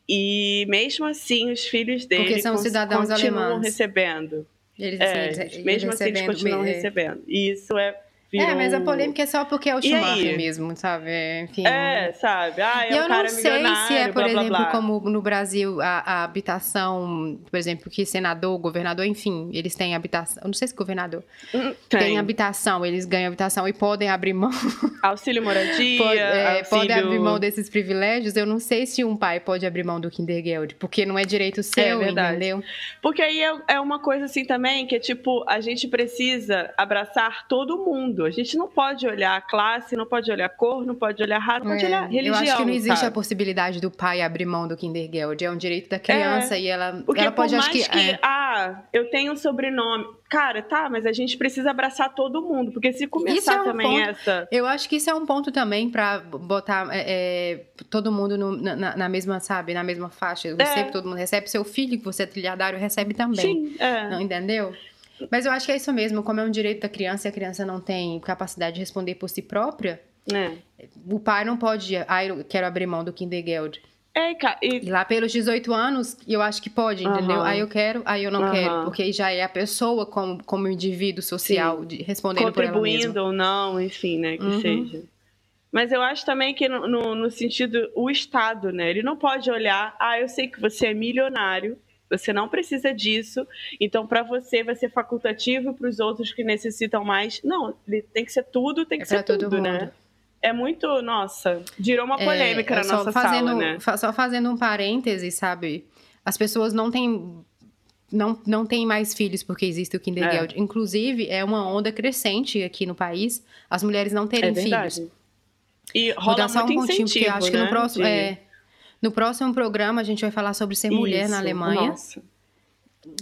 E mesmo assim, os filhos dele Porque são cidadãos continuam alemães. recebendo. Eles, É, eles- eles mesmo assim, eles recebendo- continuam é. recebendo. E isso é. É, mas a polêmica é só porque é o? Schumacher mesmo, sabe? É, Enfim. É, sabe? Ah, é um eu não sei se é, por blá, exemplo, blá. como no Brasil, a, a habitação, por exemplo, que senador, governador, enfim, eles têm habitação. Eu não sei se governador Hum, tem. Tem. habitação, eles ganham habitação e podem abrir mão, Auxílio moradia, pode, é, auxílio... podem abrir mão desses privilégios. Eu não sei se um pai pode abrir mão do Kindergeld, porque não é direito seu, verdade. entendeu? Porque aí é, é uma coisa assim também, que é tipo, a gente precisa abraçar todo mundo. A gente não pode olhar classe, não pode olhar cor, não pode olhar raça, não pode É, olhar religião. eu acho que não existe a sabe? possibilidade do pai abrir mão do Kindergeld. É um direito da criança e ela, Porque ela por pode, mais acho que, que. é. ah, eu tenho um sobrenome. Cara, tá, mas a gente precisa abraçar todo mundo. Porque se começar Isso é um também ponto. essa. Eu acho que isso é um ponto também pra botar é, é, todo mundo no- na, na- na mesma, sabe, na mesma faixa. Você, É. todo mundo recebe, seu filho, que você é trilhardário, recebe também. Sim, é. Não, entendeu? Mas eu acho que é isso mesmo, como é um direito da criança e a criança não tem capacidade de responder por si própria, É. o pai não pode, ah, eu quero abrir mão do Kindergeld. É, e lá pelos 18 anos, eu acho que pode, entendeu? Aham. Aí eu quero, aí eu não Aham. quero. Porque já é a pessoa como, como indivíduo social, de, respondendo por ela mesma. contribuindo ou não, enfim, né, que Uhum. seja. Mas eu acho também que no, no, no sentido, o Estado, né, ele não pode olhar, ah, eu sei que você é milionário, você não precisa disso, então para você vai ser facultativo para os outros que necessitam mais. Não, tem que ser tudo, tem que É ser todo tudo, né? mundo. É muito, nossa, girou uma polêmica É, na nossa fazendo, sala, né? Só fazendo um parêntese, sabe? As pessoas não têm. Não, não têm mais filhos porque existe o Kindergeld. Inclusive, é uma onda crescente aqui no país as mulheres não terem É filhos. E Vou rola dar só um pontinho, porque eu acho que no né, próximo. de- é, no próximo programa a gente vai falar sobre ser mulher na Isso, Alemanha. Nossa.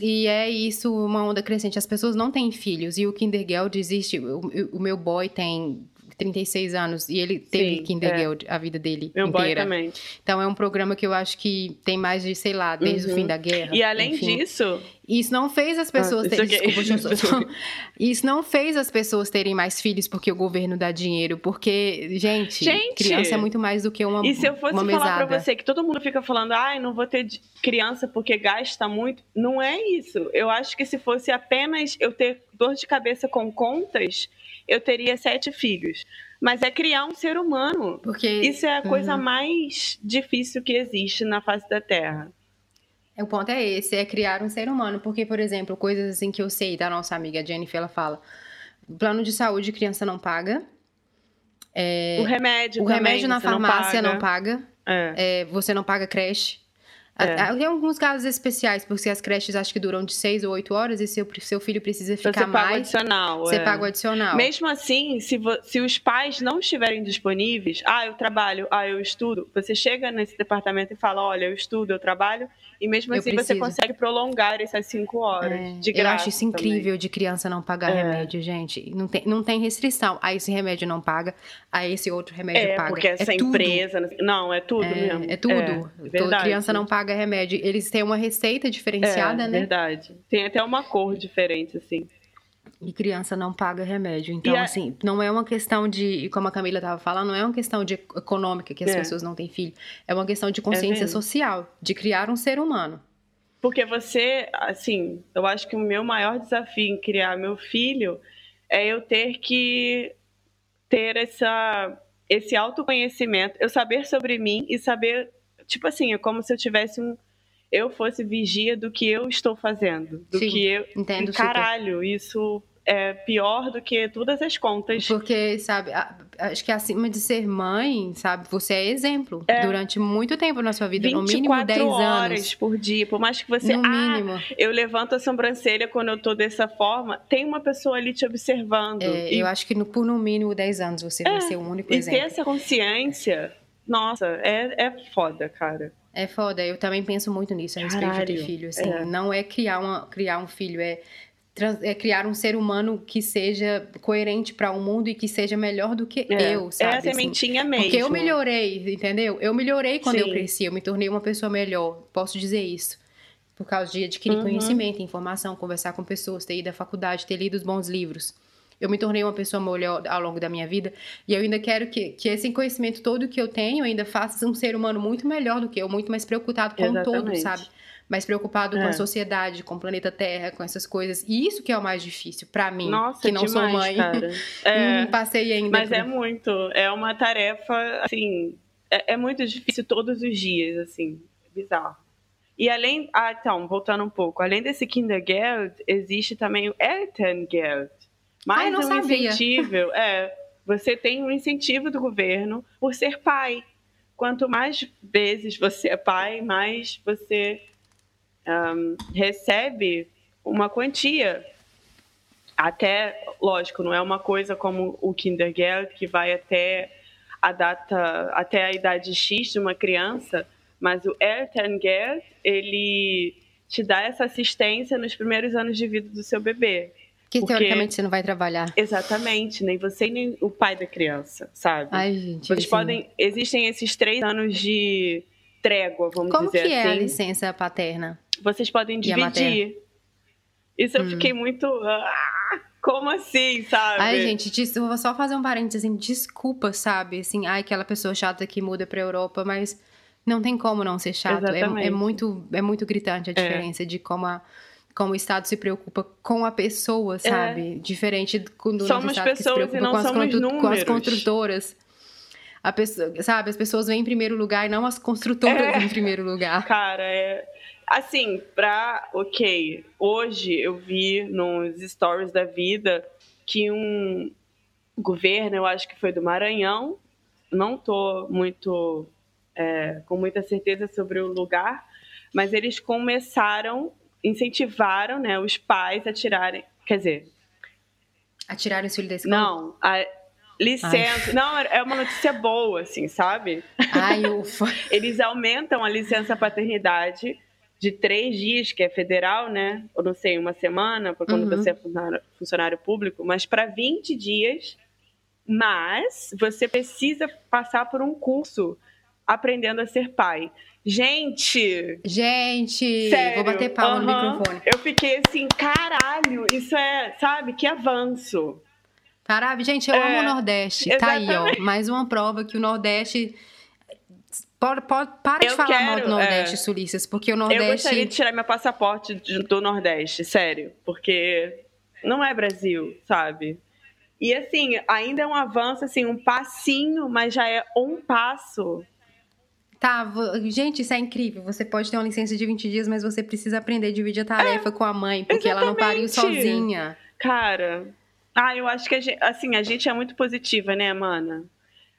E é isso, uma onda crescente. As pessoas não têm filhos. E o Kindergeld existe. O, o meu boy tem 36 anos e ele teve Sim, Kindergeld a vida dele Meu boy inteira. também. Então é um programa que eu acho que tem mais de, sei lá, desde o Uhum. fim da guerra. E além enfim. disso, Isso não fez as pessoas Ah, terem. Desculpa, Isso não fez as pessoas terem mais filhos porque o governo dá dinheiro. Porque, gente, Gente! criança é muito mais do que uma, E se eu fosse falar mesada. pra você que todo mundo fica falando, ai, não vou ter criança porque gasta muito, não é isso. Eu acho que se fosse apenas eu ter dor de cabeça com contas, eu teria sete filhos. Mas é criar um ser humano. Porque Isso é a coisa Uhum. mais difícil que existe na face da Terra. O ponto é esse, é criar um ser humano. Porque, por exemplo, coisas assim que eu sei da nossa amiga Jennifer, ela fala: plano de saúde criança não paga. o remédio O também, remédio na você não farmácia paga. não paga. É. É, você não paga creche. É. Tem alguns casos especiais, porque as creches acho que duram de 6 ou 8 horas e seu, seu filho precisa Você ficar paga o mais. adicional. Você é. paga o adicional. Mesmo assim, se, vo- se os pais não estiverem disponíveis, ah, eu trabalho, ah, eu estudo, você chega nesse departamento e fala, olha, eu estudo, eu trabalho, e mesmo Eu assim você consegue prolongar essas cinco horas É, de eu graça. acho isso incrível de criança não pagar É. remédio, gente. Não tem, não tem restrição. Aí esse remédio não paga, aí esse outro remédio também. É, paga. porque essa é tudo. empresa... Não, é tudo É, mesmo. é tudo. É, Toda verdade. criança não paga remédio. Eles têm uma receita diferenciada, é, né? verdade. Tem até uma cor diferente, assim. E criança não paga remédio. Então, a- assim, não é uma questão de, como a Camila estava falando, não é uma questão de econômica que as É. pessoas não têm filho. É uma questão de consciência mesmo. social, de criar um ser humano. Porque você, assim, eu acho que o meu maior desafio em criar meu filho é eu ter que ter essa, esse autoconhecimento, eu saber sobre mim e saber, tipo assim, é como se eu tivesse um. Eu fosse vigia do que eu estou fazendo. Do Sim, que eu. entendo e super. caralho, isso é pior do que todas as contas. Porque, sabe, acho que acima de ser mãe, sabe, você é exemplo durante muito tempo na sua vida, no mínimo 24 10 horas anos. por dia, por mais que você. No ah, mínimo. eu levanto a sobrancelha quando eu tô dessa forma, tem uma pessoa ali te observando. É, e eu acho que no- por no mínimo 10 anos você vai ser o único e ter exemplo. essa consciência, nossa, é, é foda, cara. É foda, eu também penso muito nisso a respeito de ter Caralho, filho. Assim, é. Não é criar, uma, criar um filho, é, trans- é criar um ser humano que seja coerente para o mundo e que seja melhor do que É, eu, é sabe? a assim. sementinha mesmo. Porque eu melhorei, entendeu? Eu melhorei quando eu Sim. cresci, eu me tornei uma pessoa melhor, posso dizer isso. Por causa de adquirir Uhum. conhecimento, informação, conversar com pessoas, ter ido à faculdade, ter lido os bons livros. Eu me tornei uma pessoa melhor ao longo da minha vida e eu ainda quero que, que esse conhecimento todo que eu tenho ainda faça um ser humano muito melhor do que eu, muito mais preocupado com o todo, sabe? Mais preocupado com É. a sociedade, com o planeta Terra, com essas coisas. E isso que é o mais difícil pra mim, Nossa, que não sou demais, mãe. cara. Não É, passei ainda. mas por- é muito. É uma tarefa, assim. É, é muito difícil todos os dias, assim. Bizarro. E além. Ah, então, voltando um pouco. Além desse Kindergeld, existe também o Elterngeld. Mais Ah, eu não um sabia. incentivo. É. Você tem um incentivo do governo por ser pai. Quanto mais vezes você é pai, mais você ahm, recebe uma quantia. Até, lógico, não é uma coisa como o Kindergeld, que vai até a data, até a idade X de uma criança, mas o Elterngeld, ele te dá essa assistência nos primeiros anos de vida do seu bebê. Que porque- teoricamente você não vai trabalhar. Exatamente, nem você nem o pai da criança, sabe? Ai, gente. Vocês assim, podem. Existem esses três anos de trégua, vamos Como que dizer é a assim. licença paterna? Vocês podem dividir. Isso eu Hum. fiquei muito. ah, como assim, sabe? Ai, gente, des- vou só fazer um parênteses, assim, desculpa, sabe? Assim, ai, aquela pessoa chata que muda pra Europa, mas não tem como não ser chato. É, é muito, é muito gritante a diferença de como, a, como o Estado se preocupa com a pessoa, sabe? Diferente do É. Somos Estado que se pessoas e preocupa não com as, com as construtoras. A pessoa, sabe, as pessoas vêm em primeiro lugar e não as construtoras É. em primeiro lugar. Cara, é. Assim, pra. Ok, hoje eu vi nos stories da vida que um governo, eu acho que foi do Maranhão, não tô muito. é, com muita certeza sobre o lugar, mas eles começaram, incentivaram né, os pais a tirarem. Quer dizer, Atiraram o filho da escola? não, a licença. Não, é uma notícia boa, assim, sabe? Ai, ufa. Eles aumentam a licença paternidade de três dias, que é federal, né? Ou não sei, uma semana, por quando Uhum. você é funcionário, funcionário público, mas para 20 dias. Mas você precisa passar por um curso aprendendo a ser pai. Gente, Gente, sério. vou bater palma no aham. microfone. Eu fiquei assim, caralho, isso é, sabe, que avanço. Caralho, gente, eu É, amo o Nordeste. Tá aí, exatamente. ó. Mais uma prova que o Nordeste. Pode, pode, para de falar mal quero, do Nordeste, é. sulistas, porque o Eu gostaria Nordeste. de tirar meu passaporte do Nordeste, sério, porque não é Brasil, sabe? E assim, ainda é um avanço, assim, um passinho, mas já é um passo. Tá, gente, isso é incrível. Você pode ter uma licença de 20 dias, mas você precisa aprender a dividir a tarefa com a mãe, porque ela não pariu É, exatamente. sozinha. Cara, ah, eu acho que a gente, assim, a gente é muito positiva, né, mana?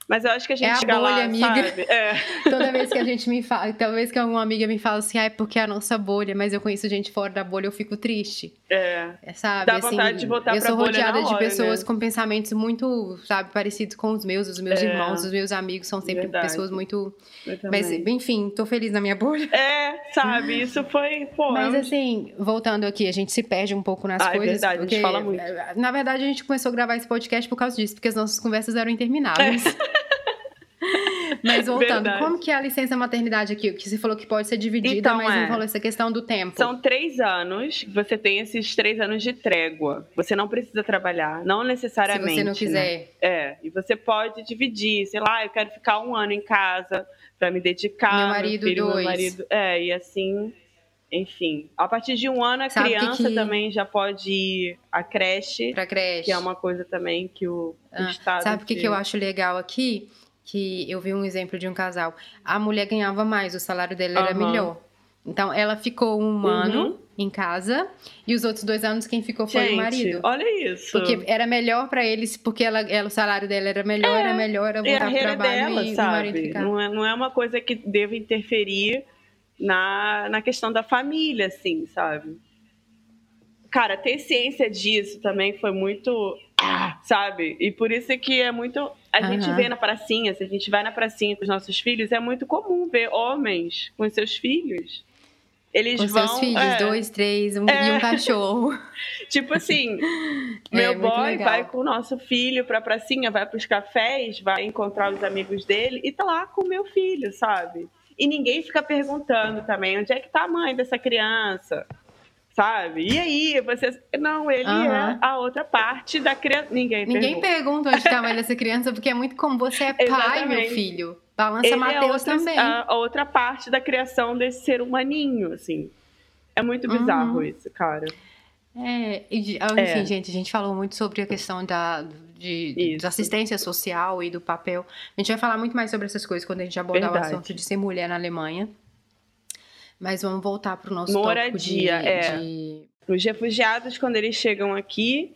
Mas eu acho que a gente É a chega lá, bolha, amiga. sabe? É. Toda vez que a gente me fala, toda vez que alguma amiga me fala assim, ah, é porque é a nossa bolha, mas eu conheço gente fora da bolha, eu fico triste. É. É, sabe? Dá assim, vontade de voltar eu sou bolha rodeada de hora, pessoas né? com pensamentos muito, sabe, parecidos com os meus, os meus É. irmãos, os meus amigos são sempre Verdade. pessoas muito. Mas, enfim, tô feliz na minha bolha. É, sabe? Isso foi, pô, Mas é assim, voltando aqui, a gente se perde um pouco nas Ah, é coisas. verdade, a gente porque, fala muito. Na verdade, a gente começou a gravar esse podcast por causa disso, porque as nossas conversas eram intermináveis. Mas voltando, Verdade. como que é a licença maternidade aqui? Que você falou que pode ser dividida, Então, mas é. não falou essa questão do tempo. São três anos, você tem esses três anos de trégua. Você não precisa trabalhar, não se necessariamente. você não né? quiser. É, e você pode dividir, sei lá, eu quero ficar um ano em casa pra me dedicar. Meu marido, filho, dois. Meu marido, é, e assim, enfim. A partir de um ano, a Sabe criança que- também já pode ir à creche, Pra creche. que é uma coisa também que o, o Ah, Estado... Sabe o que, que eu acho legal aqui? Que eu vi um exemplo de um casal. A mulher ganhava mais, o salário dela era Aham. melhor. Então, ela ficou um ano em casa e os outros dois anos quem ficou foi Gente, o marido. olha isso. Porque era melhor pra eles, porque ela, ela- o salário dela era melhor, É, era melhor ela e a voltar pro trabalho dela, e o marido sabe? ficar. Não é, não é uma coisa que deva interferir na, na questão da família, assim, sabe? Cara, ter ciência disso também foi muito. Ah, Sabe? E por isso é que é muito. A gente Aham. vê na pracinha, se a gente vai na pracinha com os nossos filhos, é muito comum ver homens com seus filhos. Eles Com vão. seus filhos, é, dois, três, um, É. e um cachorro. Tipo assim, É, meu muito boy vai com o nosso filho pra pracinha, vai pros cafés, vai encontrar os amigos dele e tá lá com o meu filho, sabe? E ninguém fica perguntando também onde é que tá a mãe dessa criança, sabe? E aí, você. Não, ele Aham. é a outra parte da criança. Ninguém, Ninguém pergunta. pergunta onde tá a mãe dessa criança, porque é muito como você é pai, Exatamente. meu filho. Balança Ele é Mateus outra, também. A, outra parte da criação desse ser humaninho, assim. É muito bizarro Uhum. isso, cara. É, e ah, É. enfim, gente, a gente falou muito sobre a questão da, de, Isso. assistência social e do papel. A gente vai falar muito mais sobre essas coisas quando a gente abordar Verdade. o assunto de ser mulher na Alemanha. Mas vamos voltar para o nosso Moradia, tópico de, é. de- Os refugiados, quando eles chegam aqui,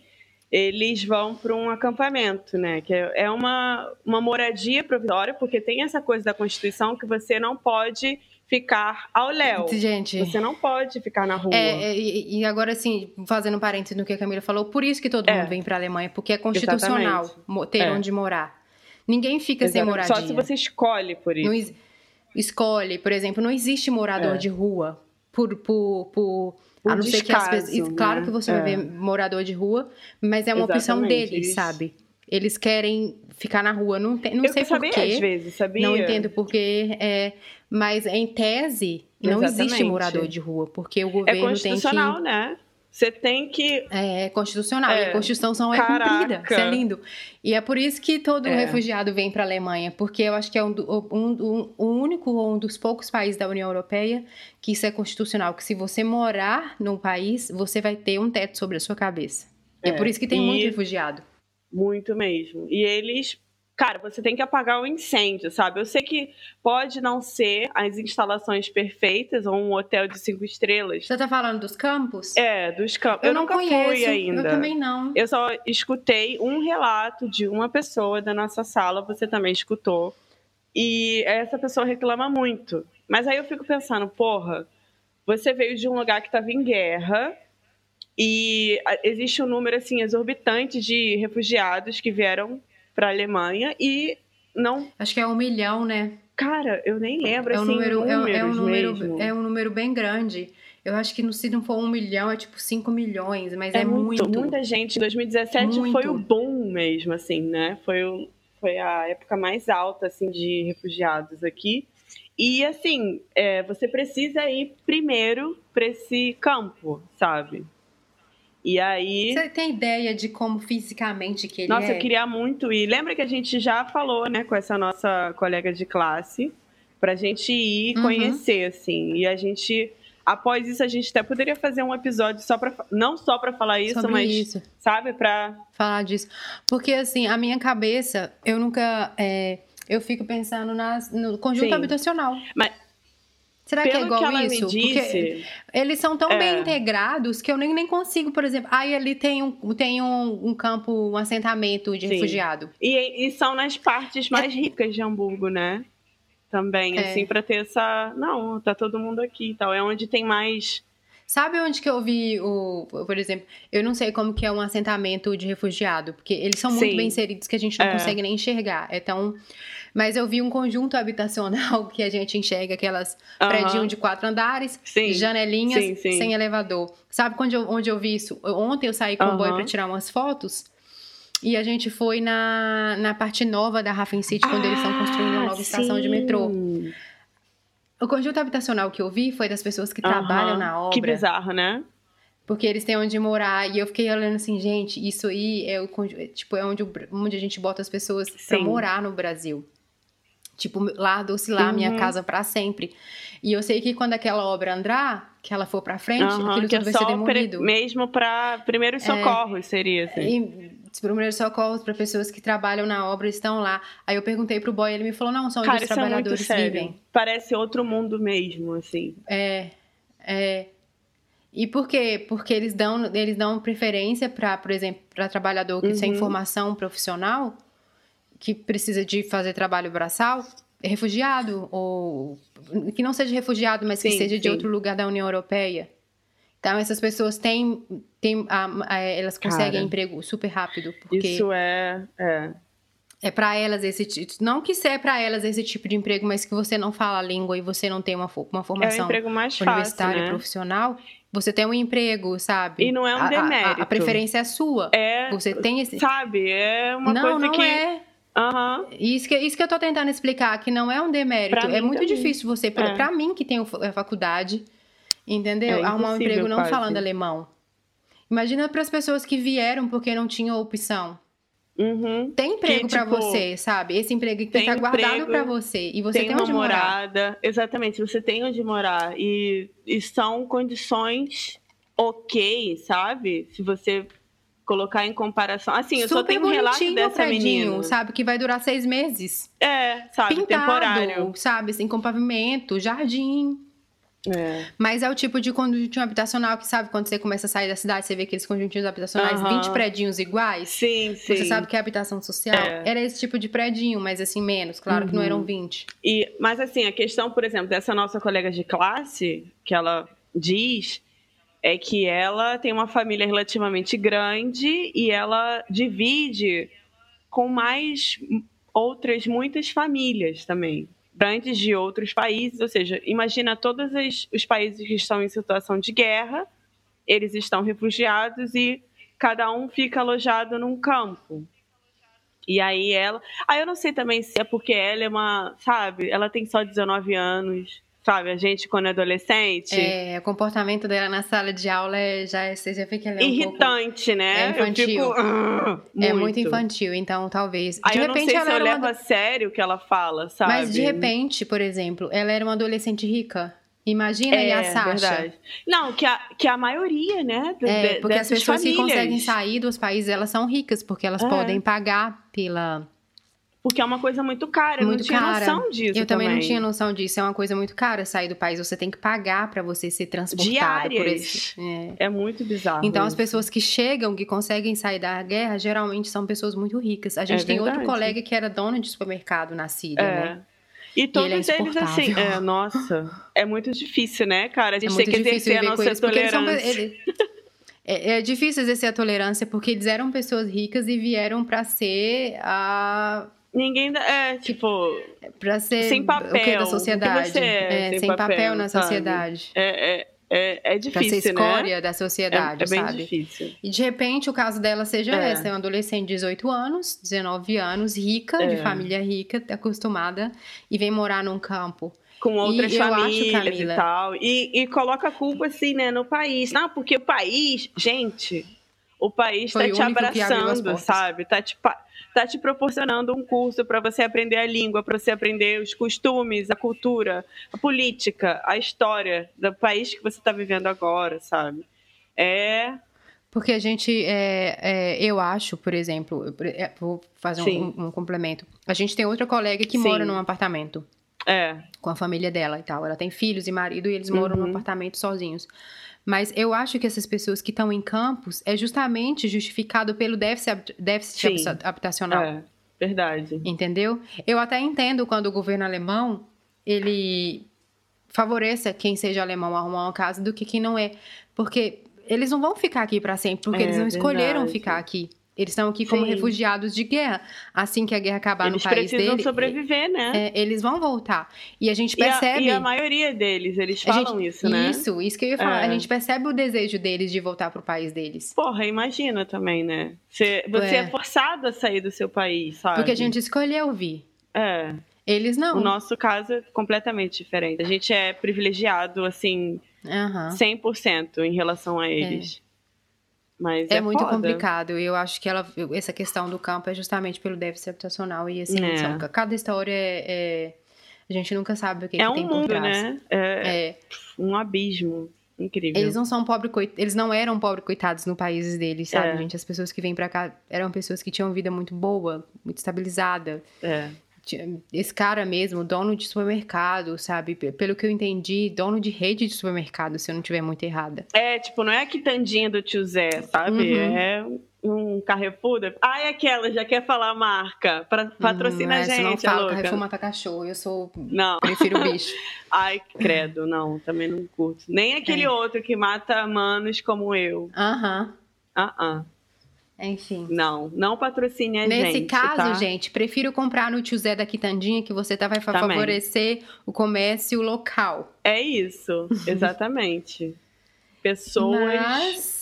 eles vão para um acampamento, né? Que é é uma, uma moradia provisória, porque tem essa coisa da Constituição que você não pode ficar ao léu. Gente, Você não pode ficar na rua. É, é, e agora, assim, fazendo um parênteses no que a Camila falou, por isso que todo É. mundo vem para a Alemanha, porque é constitucional Exatamente. ter É. onde morar. Ninguém fica sem Exatamente. moradia. Só se você escolhe por isso. Não escolhe, por exemplo, não existe morador É. de rua por, por, por, a não ser que as pessoas. Claro né? que você vai É. ver morador de rua, mas é uma opção Exatamente, deles, eles- sabe? Eles querem ficar na rua, não, tem, não Eu sei saber às porquê. vezes, sabia? Não entendo porquê, é, mas em tese não existe Exatamente. morador de rua, porque o É governo tem que constitucional, né? Você tem que. é constitucional, e É. a Constituição é Caraca. cumprida. Isso é lindo. E é por isso que todo É. refugiado vem para a Alemanha, porque eu acho que é um, um, um, o único ou um dos poucos países da União Europeia que isso é constitucional, que se você morar num país, você vai ter um teto sobre a sua cabeça. E é, É. por isso que tem E- muito refugiado. Muito mesmo. E eles. Cara, você tem que apagar o incêndio, sabe? Eu sei que pode não ser as instalações perfeitas ou um hotel de cinco estrelas. Você tá falando dos campos? É, dos campos. Eu, não nunca conheço, fui ainda. Eu também não. Eu só escutei um relato de uma pessoa da nossa sala, você também escutou. E essa pessoa reclama muito. Mas aí eu fico pensando, porra, você veio de um lugar que estava em guerra e existe um número assim exorbitante de refugiados que vieram para a Alemanha e não, Acho que é um milhão, né? cara, eu nem lembro É um assim, número, é, um- é um número, mesmo. é um número bem grande. Eu acho que no- se não for um milhão, é tipo 5 milhões, mas é, É muito, muito. muita gente. Em 2017 Muito. foi o boom mesmo, assim, né? Foi, o, foi a época mais alta, assim, de refugiados aqui. E, assim, é, você precisa ir primeiro para esse campo, sabe? E aí... Você tem ideia de como fisicamente que ele Nossa, é? eu queria muito ir. Lembra que a gente já falou, né, com essa nossa colega de classe, pra gente ir Uhum. conhecer, assim. E a gente, após isso, a gente até poderia fazer um episódio só pra. Não só pra falar isso, Sobre mas, isso, sabe, pra. falar disso. Porque, assim, a minha cabeça, eu nunca... é, eu fico pensando nas, no conjunto Sim. habitacional. Mas Será que é Pelo igual que ela isso? me disse. Porque eles são tão É. bem integrados que eu nem, nem consigo, por exemplo... Aí ali tem um, tem um, um campo, um assentamento de Sim. refugiado. E, e são nas partes mais ricas de Hamburgo, né? Também, É. assim, pra ter essa. Não, tá todo mundo aqui e tal. É onde tem mais. Sabe onde que eu vi o, por exemplo, eu não sei como que é um assentamento de refugiado, porque eles são muito Sim. bem inseridos que a gente não É. consegue nem enxergar. É tão mas eu vi um conjunto habitacional que a gente enxerga aquelas prédio de quatro andares, Sim. janelinhas, Sim, sim. sem elevador. Sabe onde eu, onde eu vi isso? Ontem eu saí com o boy pra tirar umas fotos. E a gente foi na, na parte nova da Raffen City, quando eles estão construindo uma Ah, nova estação de metrô. O conjunto habitacional que eu vi foi das pessoas que Aham. trabalham na obra. Que bizarro, né? Porque eles têm onde morar. E eu fiquei olhando assim, gente, isso aí é o é, tipo, é onde, onde a gente bota as pessoas pra Sim. morar no Brasil. Tipo, lá doce lá, minha Uhum. casa pra sempre. E eu sei que quando aquela obra andar, que ela for pra frente, Aham, aquilo que é tudo vai ser demolido. mesmo para primeiros socorros, seria assim. E os primeiros socorros para pessoas que trabalham na obra estão lá. Aí eu perguntei pro boy, ele me falou: não, são onde Cara, os é trabalhadores sério. vivem. Parece outro mundo mesmo, assim. É, é. E por quê? Porque eles dão, eles dão preferência para, por exemplo, para trabalhador que sem Uhum. formação profissional, que precisa de fazer trabalho braçal, refugiado, ou que não seja refugiado, mas que Sim, seja de sim. outro lugar da União Europeia. Então, essas pessoas têm, têm a- a- elas conseguem Cara, emprego super rápido, porque Isso é. é. é para elas esse tipo, não que seja para elas esse tipo de emprego, mas que você não fala a língua e você não tem uma, uma É formação emprego mais fácil. universitária Né? profissional, você tem um emprego, sabe? E não é um A- a- A, demérito. preferência é sua. É. Você tem esse. Sabe? É uma não, coisa não que. é. Aham. Isso que, isso que eu tô tentando explicar, que não é um demérito. Pra é muito também. difícil você, pra, É. pra mim que tenho fa- faculdade, entendeu? É Arrumar um emprego não quase. falando alemão. Imagina para as pessoas que vieram porque não tinham opção. Uhum. Tem emprego tipo, você, sabe? Esse emprego que tem tá guardado pra você e você tem, tem, onde morar. morada. Exatamente, você tem onde morar. E, e são condições ok, sabe? Se você colocar em comparação. Assim, eu só Super tenho um relato dessa predinho, menina. sabe? Que vai durar seis meses. É, sabe? Pintado, Temporário. sabe? Assim, com pavimento, jardim. É. Mas é o tipo de conjuntinho habitacional que, sabe, quando você começa a sair da cidade, você vê aqueles conjuntinhos habitacionais, Aham. 20 predinhos iguais. Sim, sim. Você sabe que é habitação social? É. Era esse tipo de predinho, mas assim, menos. Claro que não Uhum. eram 20. E, mas assim, a questão, por exemplo, dessa nossa colega de classe, que ela diz, é que ela tem uma família relativamente grande e ela divide com mais outras muitas famílias também, grandes de outros países, ou seja, imagina todos os, países que estão em situação de guerra, eles estão refugiados e cada um fica alojado num campo. E aí ela. Aí eu não sei também se é porque ela é uma. Sabe? Ela tem só 19 anos. Sabe? A gente, quando é adolescente. É, o comportamento dela na sala de aula é, já, é- você já vê que ela é um pouco... irritante, né? É infantil. Fico, "Ah", É muito infantil, então talvez. Aí de eu repente não sei ela se eu era uma levo a sério o que ela fala, sabe? Mas de repente, por exemplo, ela era uma adolescente rica. Imagina é, e a Sasha. verdade. Não, que a, que a maioria, né? de- É, de- porque as pessoas que famílias. conseguem sair dos países, elas são ricas, porque elas É. podem pagar pela. Porque é uma coisa muito cara. Eu muito não tinha cara. noção disso. Eu também, não tinha noção disso. É uma coisa muito cara sair do país. Você tem que pagar pra você ser transportado por Diárias. esse. É. É muito bizarro. Então, as isso. pessoas que chegam, que conseguem sair da guerra, geralmente são pessoas muito ricas. A gente É tem outro verdade. colega que era dono de supermercado na Síria, É. né? E todos ele é eles, assim, é, nossa, é muito difícil, né, cara? A É gente muito tem que exercer a nossa eles, porque eles são. tolerância. é, é difícil exercer a tolerância porque eles eram pessoas ricas e vieram pra ser a. Ninguém, é, tipo, Pra ser Sem o papel, que da o que sociedade. você é, sem papel, papel, na sabe? sociedade. é, é, é, é Pra difícil, ser escória né? da É, sociedade, é bem sabe? difícil. E de repente o caso dela seja É. essa: é uma adolescente de 18 anos, 19 anos, rica, de É. família rica, acostumada, e vem morar num campo. Com outras acho, famílias Camila- e tal. E, e coloca a culpa, assim, né, no país. Não, porque o país, gente, o país tá o te abraçando, sabe? Tá te, tá te proporcionando um curso para você aprender a língua, para você aprender os costumes, a cultura, a política, a história do país que você tá vivendo agora, sabe? É. Porque a gente, é, é, eu acho, por exemplo, é, vou fazer um, um complemento. A gente tem outra colega que Sim. mora num apartamento É. com a família dela e tal. Ela tem filhos e marido e eles moram Uhum. apartamento sozinhos. Mas eu acho que essas pessoas que estão em campos é justamente justificado pelo déficit, déficit Sim. habitacional. É. Verdade. Entendeu? Eu até entendo quando o governo alemão ele favoreça quem seja alemão arrumar uma casa do que quem não é, porque eles não vão ficar aqui para sempre, porque É, eles não escolheram verdade. ficar aqui. Eles estão aqui como Sim. refugiados de guerra. Assim que a guerra acabar Eles no país precisam dele, sobreviver, né? é, eles vão voltar. E a gente E a- percebe E a, maioria deles, eles falam gente- isso, né? Isso, isso que eu ia falar. É. A gente percebe o desejo deles de voltar pro país deles. Porra, imagina também, né? Você, você é. É. forçado a sair do seu país, sabe? Porque a gente escolheu vir. É. Eles não. O nosso caso é completamente diferente. A gente é privilegiado, assim, Aham. 100% em relação a eles. Mas é, É, muito foda. complicado. Eu acho que ela, essa questão do campo é justamente pelo déficit habitacional. E assim, É. cada história é, é- A gente nunca sabe o que, É que um tem por mundo, trás. né? É, É, um abismo incrível. eles não são pobres coit... eles não eram pobres coitados no países deles, sabe, É. gente? As pessoas que vêm pra cá eram pessoas que tinham vida muito boa, muito estabilizada, É. esse cara mesmo, dono de supermercado, sabe? Pelo que eu entendi, dono de rede de supermercado, se eu não estiver muito errada. É, tipo, não é a quitandinha do tio Zé, sabe? Uhum. É um Carrefour. Ai, aquela, já quer falar a marca. Pra, patrocina hum, a gente, não fala louca. Carrefour mata cachorro, eu sou... Não. Prefiro bicho. Ai, credo, não, também não curto. Nem aquele é. outro que mata manos como eu. Aham. Uh -huh. Uh -uh. Enfim. Não, não patrocine a Nesse gente. Nesse caso, tá? gente, prefiro comprar no tio Zé da Quitandinha, que você tá, vai Também. favorecer o comércio local. É isso, exatamente. Pessoas. Mas...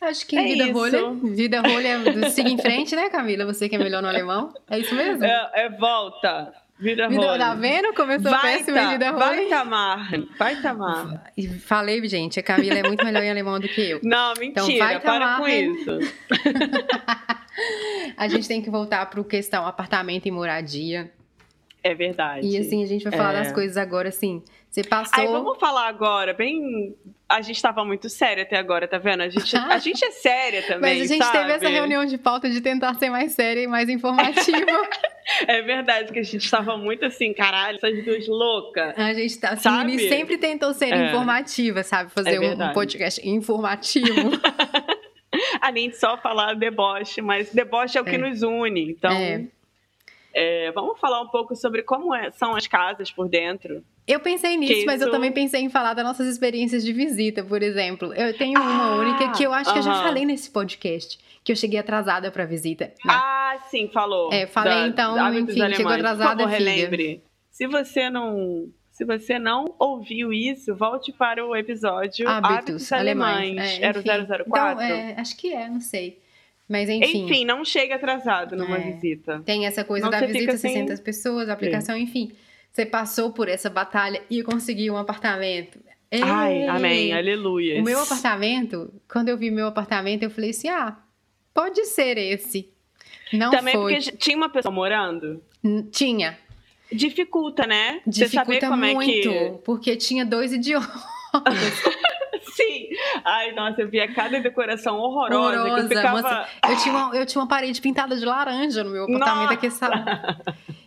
Acho que é vida isso. rolha. Vida rolha, siga em frente, né, Camila? Você que é melhor no alemão. É isso mesmo? É, é volta. Vida, vida. Tá vendo? Começou vai péssimo tá, vida rolha. Vai, Tamar. Vai, Tamar. Falei, gente, a Camila é muito melhor em alemão do que eu. Não, mentira. Então, vai, para com isso. a gente tem que voltar para o questão apartamento e moradia. É verdade. E assim, a gente vai falar é. das coisas agora, assim. Você passou. Aí vamos falar agora, bem. A gente estava muito séria até agora, tá vendo? A gente, a gente é séria também. Mas a gente sabe? teve essa reunião de pauta de tentar ser mais séria e mais informativa. é verdade, que a gente estava muito assim, caralho, essas duas loucas. A gente tá. Assim, sabe? sempre tentou ser é. informativa, sabe? Fazer é um, um podcast informativo. a gente só falar deboche, mas deboche é o que é. nos une. Então. É. Vamos falar um pouco sobre como é, são as casas por dentro. Eu pensei nisso, isso... mas eu também pensei em falar das nossas experiências de visita, por exemplo. Eu tenho uma ah, única que eu acho uh -huh. que eu já falei nesse podcast, que eu cheguei atrasada para visita. Não. Ah, sim, falou. É, falei da, então, enfim, alemães. chegou atrasada, por favor, relembre. Se você não se você não ouviu isso, volte para o episódio Hábitos, Hábitos Alemães. alemães. É, Era o 004? Então, é, acho que é, não sei. Mas enfim. Enfim, não chega atrasado numa é, visita. Tem essa coisa não da visita, 60 sem... pessoas, aplicação, enfim. Você passou por essa batalha e conseguiu um apartamento. Ei! Ai, amém, aleluia. O meu apartamento, quando eu vi meu apartamento, eu falei assim: ah, pode ser esse. Não Também foi. porque tinha uma pessoa morando? Tinha. Dificulta, né? Dificulta Você saber como muito, é que... porque tinha dois idiomas. Sim. Ai, nossa, eu via cada decoração horrorosa. horrorosa que eu, ficava... moça, eu, tinha uma, eu tinha uma parede pintada de laranja no meu apartamento aqui, sabe?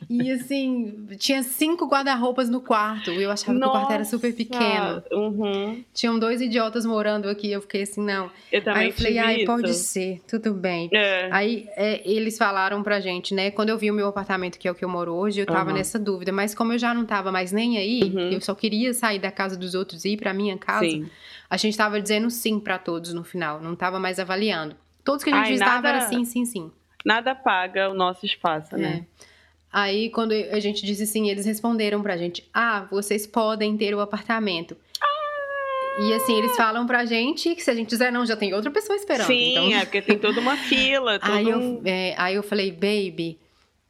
E assim, tinha cinco guarda-roupas no quarto. E eu achava Nossa. que o quarto era super pequeno. Uhum. Tinham dois idiotas morando aqui. Eu fiquei assim, não. Eu também Aí eu falei, ai, isso. pode ser, tudo bem. É. Aí é, eles falaram pra gente, né? Quando eu vi o meu apartamento, que é o que eu moro hoje, eu tava uhum. nessa dúvida. Mas como eu já não tava mais nem aí, uhum. eu só queria sair da casa dos outros e ir pra minha casa. Sim. A gente tava dizendo sim para todos no final. Não tava mais avaliando. Todos que a gente ai, visitava nada... era sim, sim, sim. Nada paga o nosso espaço, né? É. Aí, quando a gente disse sim, eles responderam pra gente: Ah, vocês podem ter o apartamento. E assim, eles falam pra gente que se a gente dizer não, já tem outra pessoa esperando. Sim, então... é porque tem toda uma fila. Todo aí, eu, é, aí eu falei, baby,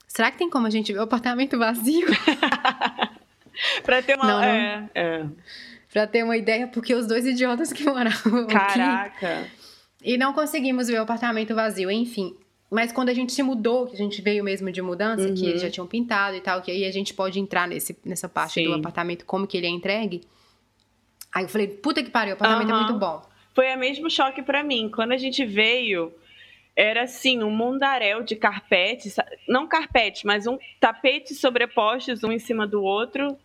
será que tem como a gente ver o apartamento vazio? pra ter uma. Não, é, é. Pra ter uma ideia, porque os dois idiotas que moravam Caraca. aqui. E não conseguimos ver o apartamento vazio. Enfim, mas quando a gente se mudou, que a gente veio mesmo de mudança, uhum. que eles já tinham pintado e tal, que aí a gente pode entrar nesse, nessa parte Sim. do apartamento, como que ele é entregue. Aí eu falei, puta que pariu, o apartamento uhum. é muito bom. Foi o mesmo choque para mim. Quando a gente veio, era assim, um mundaréu de carpetes, não carpete, mas um tapete sobrepostos um em cima do outro.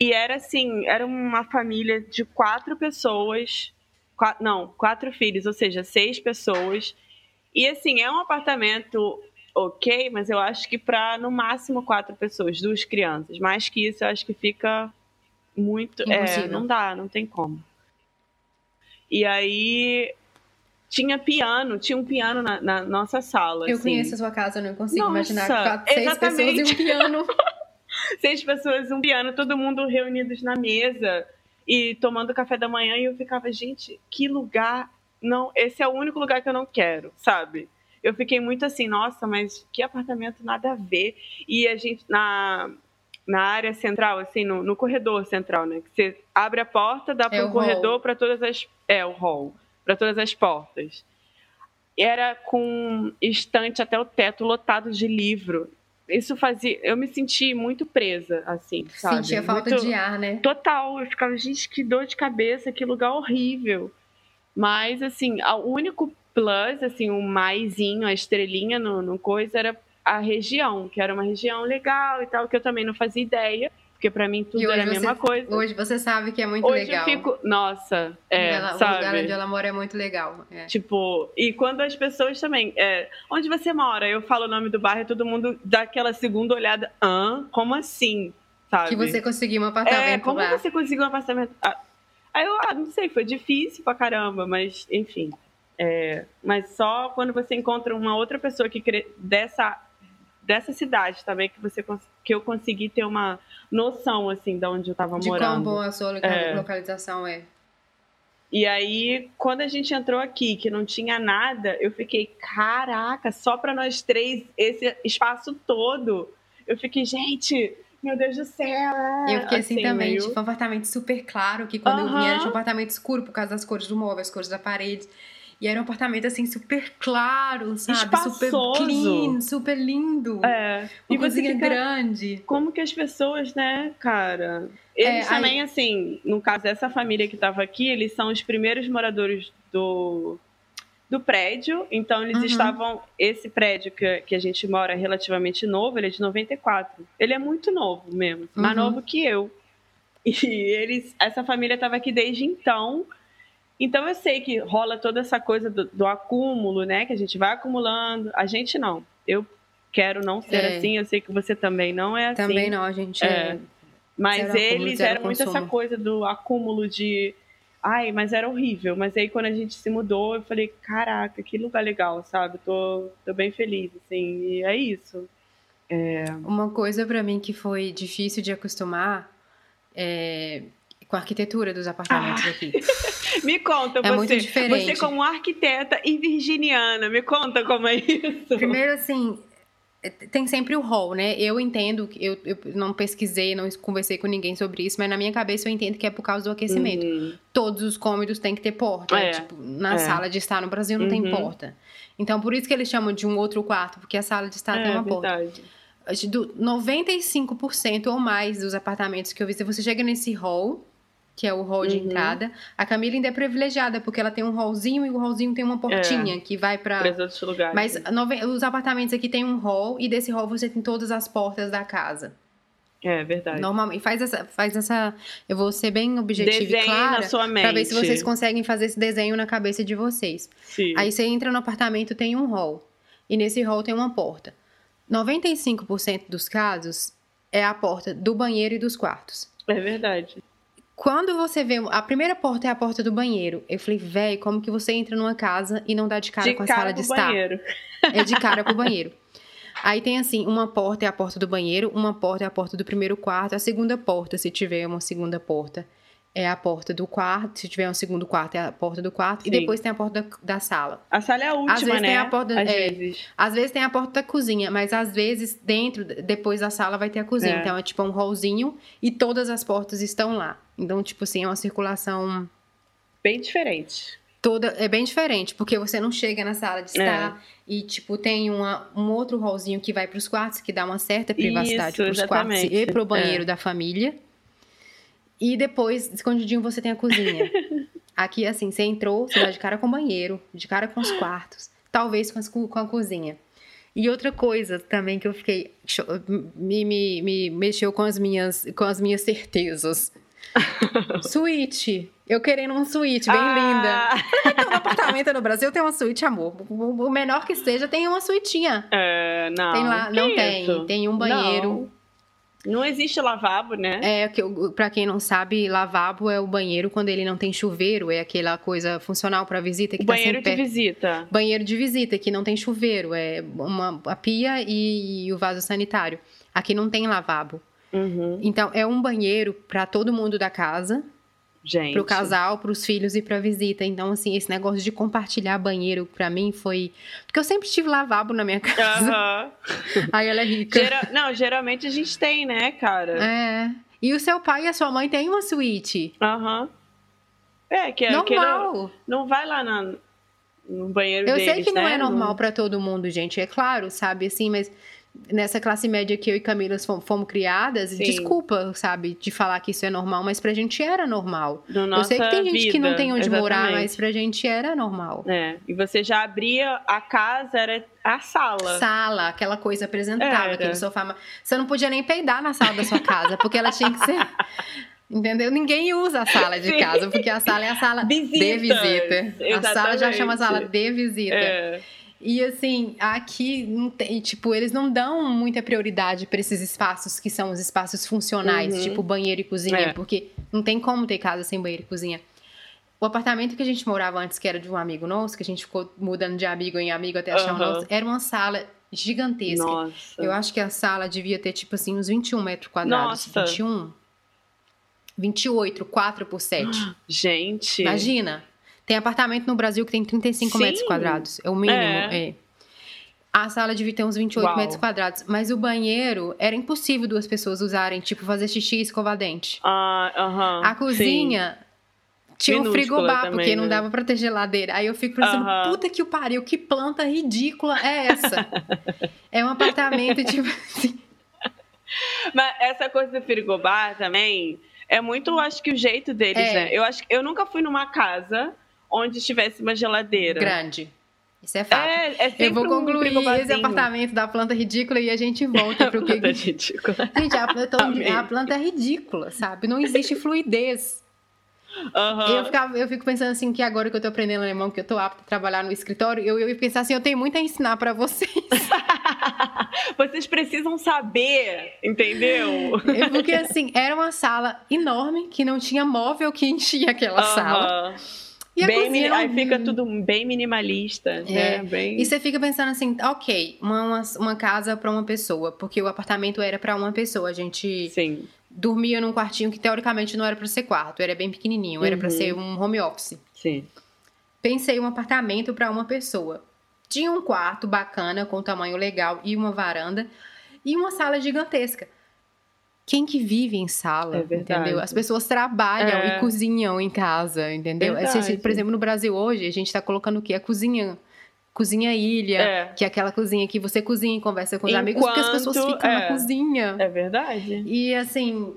E era assim, era uma família de quatro pessoas, quatro, não, quatro filhos, ou seja, seis pessoas e assim, é um apartamento ok, mas eu acho que para no máximo quatro pessoas, duas crianças. Mais que isso, eu acho que fica muito. É, não dá, não tem como. E aí tinha piano, tinha um piano na, na nossa sala. Eu assim. conheço a sua casa, eu não consigo nossa, imaginar quatro, seis exatamente. pessoas e um piano. seis pessoas um piano, todo mundo reunidos na mesa e tomando café da manhã. E eu ficava, gente, que lugar não, esse é o único lugar que eu não quero, sabe? Eu fiquei muito assim, nossa, mas que apartamento nada a ver. E a gente, na, na área central, assim, no, no corredor central, né? Que você abre a porta, dá é para um corredor para todas as. É, o hall, para todas as portas. Era com estante até o teto lotado de livro. Isso fazia. Eu me senti muito presa, assim, sabe? Sentia falta muito... de ar, né? Total. Eu ficava, gente, que dor de cabeça, que lugar horrível. Mas, assim, o único plus, assim, o maisinho, a estrelinha no, no coisa era a região, que era uma região legal e tal, que eu também não fazia ideia, porque para mim tudo era a mesma você, coisa. Hoje você sabe que é muito hoje legal. Hoje eu fico, nossa, é, ela, sabe? O lugar onde ela mora é muito legal. É. Tipo, e quando as pessoas também, é, onde você mora? Eu falo o nome do bairro e todo mundo dá aquela segunda olhada, hã? Como assim? Sabe? Que você conseguiu um apartamento É, como lá. você conseguiu um apartamento? Ah, aí eu, ah, não sei, foi difícil pra caramba, mas enfim. É, mas só quando você encontra uma outra pessoa que cre... dessa dessa cidade também que você que eu consegui ter uma noção assim de onde eu estava morando. De quão boa a sua É. localização é. E aí, quando a gente entrou aqui, que não tinha nada, eu fiquei, caraca, só para nós três, esse espaço todo. Eu fiquei, gente, meu Deus do céu. é. Eu fiquei assim, também, meio- tipo, um apartamento super claro, que quando eu vim era um apartamento escuro por causa das cores do móvel, as cores da parede. E era um apartamento assim, super claro, sabe? Super Espaçoso. clean, super lindo. É. Uma E cozinha fica, grande. como que as pessoas, né, cara? Eles É, também, assim, no caso dessa família que estava aqui, eles são os primeiros moradores do, do prédio. Então, eles Uhum. estavam. Esse prédio que, que a gente mora é relativamente novo, ele é de 94. Ele é muito novo mesmo, mais Uhum. novo que eu. E eles, essa família estava aqui desde então. Então eu sei que rola toda essa coisa do, do acúmulo, né? Que a gente vai acumulando. A gente não. Eu quero não ser É. assim. Eu sei que você também não é assim. Também não, a gente É. é. Mas Zero eles eram muito essa coisa do acúmulo de. Ai, mas era horrível. Mas aí quando a gente se mudou, eu falei, caraca, que lugar legal, sabe? Tô, tô bem feliz, assim. E é isso. Uma coisa pra mim que foi difícil de acostumar é com a arquitetura dos apartamentos Ah. aqui. Me conta, É você, muito diferente. você como arquiteta e virginiana, me conta como é isso. Primeiro, assim, é, tem sempre o hall, né? Eu entendo, eu, eu não pesquisei, não conversei com ninguém sobre isso, mas na minha cabeça eu entendo que é por causa do aquecimento. Uhum. Todos os cômodos têm que ter porta. É, Tipo, na é. sala de estar no Brasil não tem Uhum. porta. Então, por isso que eles chamam de um outro quarto, porque a sala de estar tem é uma porta. verdade. Que Do 95% ou mais dos apartamentos que eu vi, se você chega nesse hall, que é o hall de Uhum. entrada, a Camila ainda é privilegiada, porque ela tem um hallzinho e o hallzinho tem uma portinha que vai pra. Para os outros lugares. Mas nove- os apartamentos aqui tem um hall e desse hall você tem todas as portas da casa. É verdade. Normalmente faz essa, faz essa. Eu vou ser bem objetiva e Desenhe clara na sua mente. pra ver se vocês conseguem fazer esse desenho na cabeça de vocês. Sim. Aí você entra no apartamento, tem um hall. E nesse hall tem uma porta. 95% dos casos é a porta do banheiro e dos quartos. É verdade. Quando você vê. A primeira porta é a porta do banheiro. Eu falei, véi, como que você entra numa casa e não dá de cara de com a cara sala de estar? banheiro. É de cara pro banheiro. Aí tem assim, uma porta é a porta do banheiro, uma porta é a porta do primeiro quarto, a segunda porta, se tiver uma segunda porta, é a porta do quarto, se tiver um segundo quarto, é a porta do quarto, Sim. e depois tem a porta da, da sala. A sala é a última, vezes né? tem a porta- Às é. vezes. Às vezes tem a porta da cozinha, mas às vezes dentro, depois da sala, vai ter a cozinha. É. Então é tipo um hallzinho e todas as portas estão lá. Então, tipo assim, é uma circulação Bem diferente. toda. É bem diferente, porque você não chega na sala de É. estar e, tipo, tem uma, um outro hallzinho que vai pros quartos, que dá uma certa privacidade Isso, pros quartos e pro banheiro É. da família. E depois, escondidinho, você tem a cozinha. Aqui, assim, você entrou, você dá de cara com o banheiro, de cara com os quartos, talvez com, as co- com a cozinha. E outra coisa também que eu fiquei. Me, me, me mexeu com as minhas, com as minhas certezas. suíte. Eu querendo um suíte bem linda. Ah, Então, no apartamento no Brasil tem uma suíte, amor. O menor que seja, tem uma suitinha. É, não. Tem lá, não isso? tem. Tem um banheiro. Não. Não existe lavabo, né? É, que, pra quem não sabe, lavabo é o banheiro quando ele não tem chuveiro, é aquela coisa funcional pra visita que o tá banheiro de perto. visita. Banheiro de visita, que não tem chuveiro, é uma, a pia e, o vaso sanitário. Aqui não tem lavabo. Uhum. Então, é um banheiro pra todo mundo da casa, Gente. pro casal, pros filhos e pra visita. Então, assim, esse negócio de compartilhar banheiro pra mim foi. Porque eu sempre tive lavabo na minha casa. Aham. Aí ela é rica. Gera- Não, geralmente a gente tem, né, cara? É. E o seu pai e a sua mãe têm uma suíte. Aham. É, que é que não, Normal. não vai lá na, no banheiro Eu deles, sei que não né? é normal pra todo mundo, gente. É claro, sabe? Assim, mas nessa classe média que eu e Camila fomos, fomos criadas, Sim. desculpa, sabe, de falar que isso é normal, mas pra gente era normal. Na eu sei que tem gente que não vida, tem onde morar, exatamente. mas pra gente era normal. É, e você já abria a casa, era a sala. Sala, aquela coisa apresentável, Era. aquele sofá. Você não podia nem peidar na sala da sua casa, porque ela tinha que ser. Entendeu? Ninguém usa a sala de Sim. casa, porque a sala é a sala de Visitas, visita. A sala já chama exatamente. sala de visita. É. E assim, aqui não tem, tipo, eles não dão muita prioridade para esses espaços que são os espaços funcionais, Uhum. tipo banheiro e cozinha, É. porque não tem como ter casa sem banheiro e cozinha. O apartamento que a gente morava antes, que era de um amigo nosso, que a gente ficou mudando de amigo em amigo até achar um Aham. nosso, era uma sala gigantesca. Nossa. Eu acho que a sala devia ter, tipo assim, uns 21 metros quadrados. Nossa. 21? 28, 4 por 7. Gente. Imagina. Tem apartamento no Brasil que tem 35 Sim. metros quadrados. É o mínimo. É. É. A sala devia ter uns 28 Uau. metros quadrados. Mas o banheiro era impossível duas pessoas usarem, tipo, fazer xixi e escovar dente. Ah, aham. A cozinha tinha um frigobar, também, porque não né? dava pra ter geladeira. Aí eu fico pensando, Aham. puta que o pariu, que planta ridícula é essa? é um apartamento, tipo assim. Mas essa coisa do frigobar também é muito, acho que o jeito deles, É. né? Eu acho eu nunca fui numa casa onde tivesse uma geladeira. grande. Isso é fato. É, é eu vou um concluir esse frigobarzinho. apartamento da planta ridícula e a gente volta pro que. Planta ridícula. Gente, a a planta é ridícula, sabe? Não existe fluidez. Aham. Eu, ficava, eu fico pensando assim que agora que eu tô aprendendo alemão, que eu tô apta a trabalhar no escritório, eu, eu ia pensar assim, eu tenho muito a ensinar pra vocês. Vocês precisam saber, entendeu? É Porque assim, era uma sala enorme que não tinha móvel que enchia aquela sala. E Bem cozinha mini- era Aí fica tudo bem minimalista, É. né? Bem... E você fica pensando assim, ok, uma, uma, casa pra uma pessoa, porque o apartamento era pra uma pessoa. A gente Sim. dormia num quartinho que teoricamente não era pra ser quarto, era bem pequenininho, era pra Uhum. ser um home office. Sim. Pensei um apartamento pra uma pessoa. Tinha um quarto bacana, com tamanho legal e uma varanda e uma sala gigantesca. Quem que vive em sala, É entendeu? As pessoas trabalham É. e cozinham em casa, entendeu? Assim, por exemplo, no Brasil hoje, a gente tá colocando o quê? A cozinha, cozinha ilha, É. que é aquela cozinha que você cozinha e conversa com os amigos, porque as pessoas Enquanto- ficam na é. cozinha. É verdade. E assim,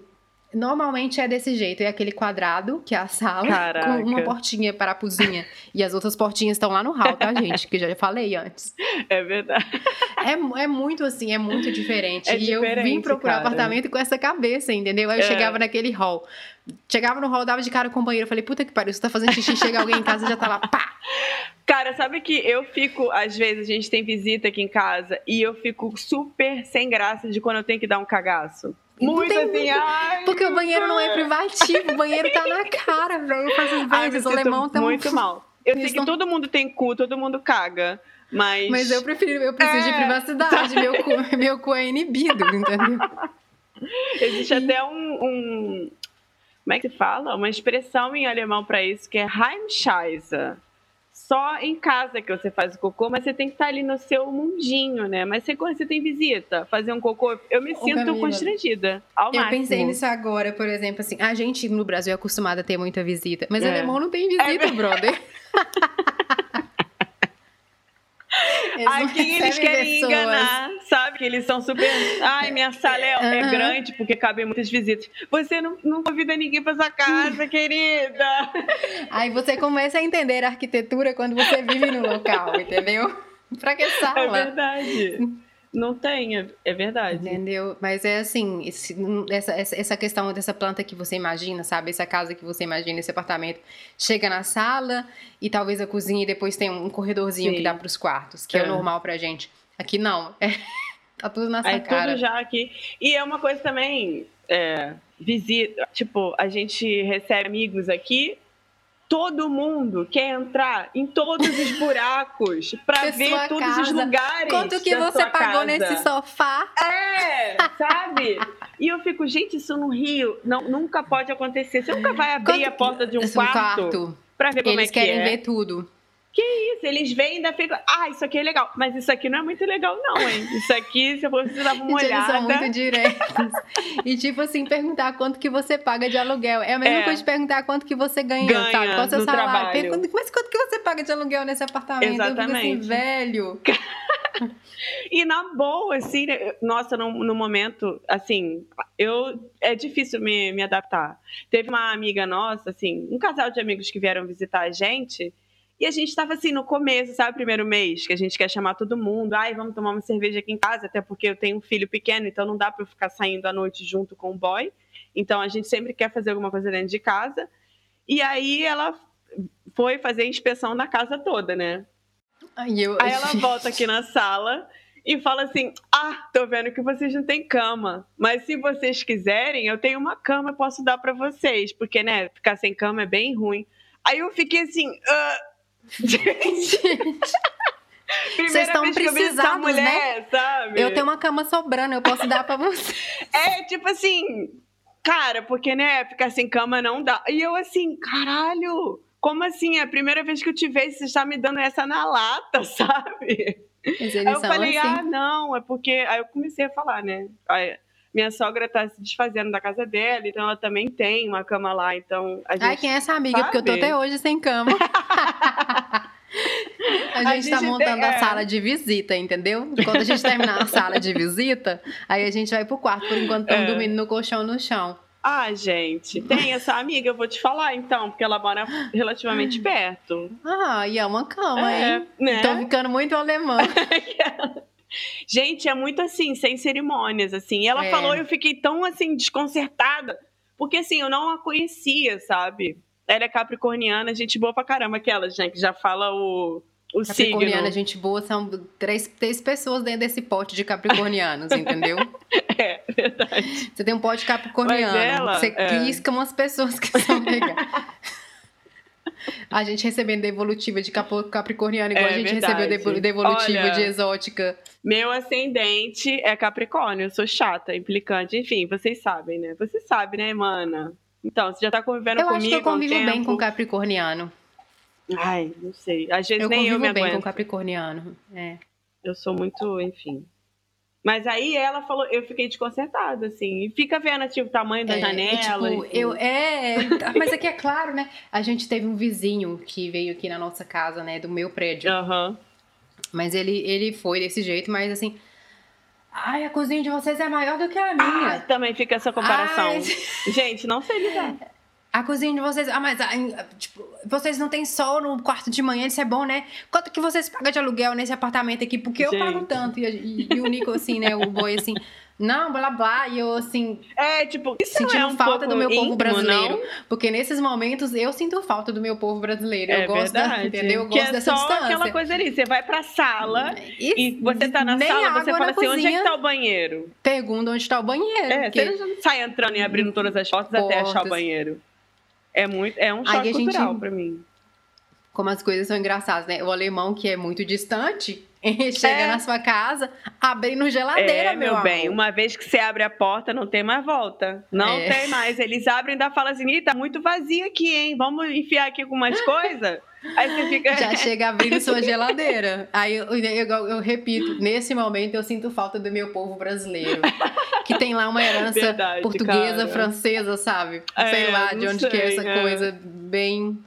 normalmente é desse jeito. É aquele quadrado, que é a sala, Caraca. com uma portinha para a cozinha. e as outras portinhas estão lá no hall, tá, gente? Que eu já falei antes. É verdade. É, é muito assim, é muito diferente. É e eu vim diferente, procurar cara. apartamento com essa cabeça, entendeu? Aí eu É. chegava naquele hall. Chegava no hall, dava de cara com o banheiro. Eu falei, puta que pariu, você tá fazendo xixi, chega alguém em casa e já tá lá, pá! Cara, sabe que eu fico, às vezes, a gente tem visita aqui em casa e eu fico super sem graça de quando eu tenho que dar um cagaço. Muito tem assim, muito- ai. Porque o banheiro não é privativo, o banheiro tá na cara, velho. Faz as vezes, o alemão tá muito mal. Eu sei que não- todo mundo tem cu, todo mundo caga, mas. Mas eu prefiro, eu preciso de É. privacidade. Meu cu, meu cu é inibido, entendeu? Existe até um, um- Como é que se fala? Uma expressão em alemão pra isso que é Heimscheiße. Só em casa que você faz o cocô, mas você tem que estar ali no seu mundinho, né? Mas você, quando você tem visita, fazer um cocô, eu me Ô, sinto Camila, constrangida. Ao Eu máximo. pensei nisso agora, por exemplo, assim, a gente no Brasil é acostumada a ter muita visita, mas É. alemão não tem visita, É brother. Eles não Aqui eles querem pessoas. enganar, sabe? Que eles são super. Ai, minha sala é, é Aham. grande porque cabem muitas visitas. Você não, não convida ninguém pra sua casa, querida. Aí você começa a entender a arquitetura quando você vive no local, entendeu? Pra que É sala? verdade. Não tem, é, é verdade. Entendeu? Mas é assim, esse- essa, essa, essa questão dessa planta que você imagina, sabe? Essa casa que você imagina, esse apartamento. Chega na sala e talvez a cozinha e depois tem um corredorzinho Sim. que dá pros quartos, que é, É. o normal pra gente. Aqui não. É, tá tudo na sua cara. tudo já aqui. E é uma coisa também, é, visita, tipo, a gente recebe amigos aqui, todo mundo quer entrar em todos os buracos pra Da ver todos os casa. lugares. Quanto que você pagou casa. nesse sofá? É, sabe? E eu fico, gente, isso no Rio não, nunca pode acontecer. Você nunca vai abrir Quanto- a porta de um Esse quarto, pra ver como Eles é que querem é. ver tudo. Isso, eles vêm ainda ficam, ah, isso aqui é legal. Mas isso aqui não é muito legal, não, hein? Isso aqui, se eu fosse dar uma Gente, eles olhada. são muito diretos. e tipo assim, perguntar quanto que você paga de aluguel. É a mesma É. coisa de perguntar quanto que você ganha, Ganha sabe? Qual é o seu salário? trabalho. Pergunta, mas quanto que você paga de aluguel nesse apartamento? Eu assim, Exatamente. velho. e na boa, assim, né, nossa, no, no, momento, assim, eu é difícil me, me adaptar. Teve uma amiga nossa, assim, um casal de amigos que vieram visitar a gente. E a gente estava assim no começo, sabe, primeiro mês, que a gente quer chamar todo mundo, ai, vamos tomar uma cerveja aqui em casa, até porque eu tenho um filho pequeno, então não dá para eu ficar saindo à noite junto com o boy. Então a gente sempre quer fazer alguma coisa dentro de casa. E aí ela foi fazer inspeção na casa toda, né? Ai, eu... Aí ela volta aqui na sala e fala assim: Ah, tô vendo que vocês não têm cama, mas se vocês quiserem, eu tenho uma cama, eu posso dar para vocês, porque, né, ficar sem cama é bem ruim. Aí eu fiquei assim: ah, Gente. Vocês estão precisados, mulher, né? Sabe? Eu tenho uma cama sobrando, eu posso dar para você. É, tipo assim, cara, porque, né, ficar sem cama não dá. E eu assim, caralho, como assim? É a primeira vez que eu te vejo, você está me dando essa na lata, sabe? Aí eu falei, assim. ah, não, é porque. Aí eu comecei a falar, né? Aí, minha sogra tá se desfazendo da casa dela, então ela também tem uma cama lá, então a gente Ai, quem é essa amiga? Sabe? Porque eu tô até hoje sem cama. A gente, a gente tá montando tem, é. a sala de visita, entendeu? Quando a gente terminar a sala de visita, aí a gente vai pro quarto, por enquanto estamos é. dormindo no colchão no chão. Ah, gente, tem essa amiga, eu vou te falar então, porque ela mora relativamente perto. Ah, e é uma cama, é, hein? Né? Tô ficando muito alemã. gente, é muito assim, sem cerimônias, assim. E ela é. falou e eu fiquei tão assim, desconcertada, porque assim, eu não a conhecia, sabe? Ela é capricorniana, gente boa pra caramba, aquela, gente, que já fala o o Capricorniana, signo. gente boa, são três, três pessoas dentro desse pote de capricornianos, entendeu? é, verdade. Você tem um pote capricorniano, ela, você é... risca umas pessoas que são legais. a gente recebendo devolutiva de capricorniano, igual é, a gente verdade. recebeu devolutiva Olha, de exótica. Meu ascendente é capricórnio, eu sou chata, implicante, enfim, vocês sabem, né? Você sabe, né, mana? Então, você já tá convivendo eu comigo Eu acho que eu convivo bem com capricorniano. Ai, não sei. Às vezes eu nem eu me bem aguento. com Capricorniano. É. Eu sou muito, enfim. Mas aí ela falou, eu fiquei desconcertada, assim. E fica vendo, tipo, o tamanho da é, janela. tipo, eu, é, mas aqui é claro, né? A gente teve um vizinho que veio aqui na nossa casa, né? Do meu prédio. Uhum. Mas ele, ele foi desse jeito, mas assim. Ai, a cozinha de vocês é maior do que a minha. Ah, também fica essa comparação. Ai. Gente, não sei lidar. A cozinha de vocês. Ah, mas tipo, vocês não têm sol no quarto de manhã, isso é bom, né? Quanto que vocês pagam de aluguel nesse apartamento aqui? Porque Gente. eu pago tanto. E, e, e, o Nico, assim, né? O boy, assim. Não, blá blá. E eu, assim. É, tipo, isso sentindo é um falta do meu íntimo, povo brasileiro. Não? Porque nesses momentos eu sinto falta do meu povo brasileiro. Eu é gosto verdade. da, entendeu? Eu gosto que é dessa só distância. aquela coisa ali. Você vai pra sala e, e você tá na sala, você fala assim: onde é que tá o banheiro? Pergunta onde tá o banheiro. É, porque... você não sai entrando e abrindo todas as portas, portas. até achar o banheiro. É, muito, é um choque cultural gente, pra mim. Como as coisas são engraçadas, né? O alemão, que é muito distante, chega é. na sua casa, abrindo geladeira, é, meu, meu bem. Uma vez que você abre a porta, não tem mais volta. Não é. tem mais. Eles abrem e ainda falam assim, Ih, tá muito vazio aqui, hein? Vamos enfiar aqui com umas coisas? Aí você fica... Já chega abrindo sua geladeira. Aí eu, eu, eu, eu, repito, nesse momento eu sinto falta do meu povo brasileiro. Que tem lá uma herança Verdade, portuguesa, cara. francesa, sabe? É, sei lá de onde sei, que é essa é. coisa bem...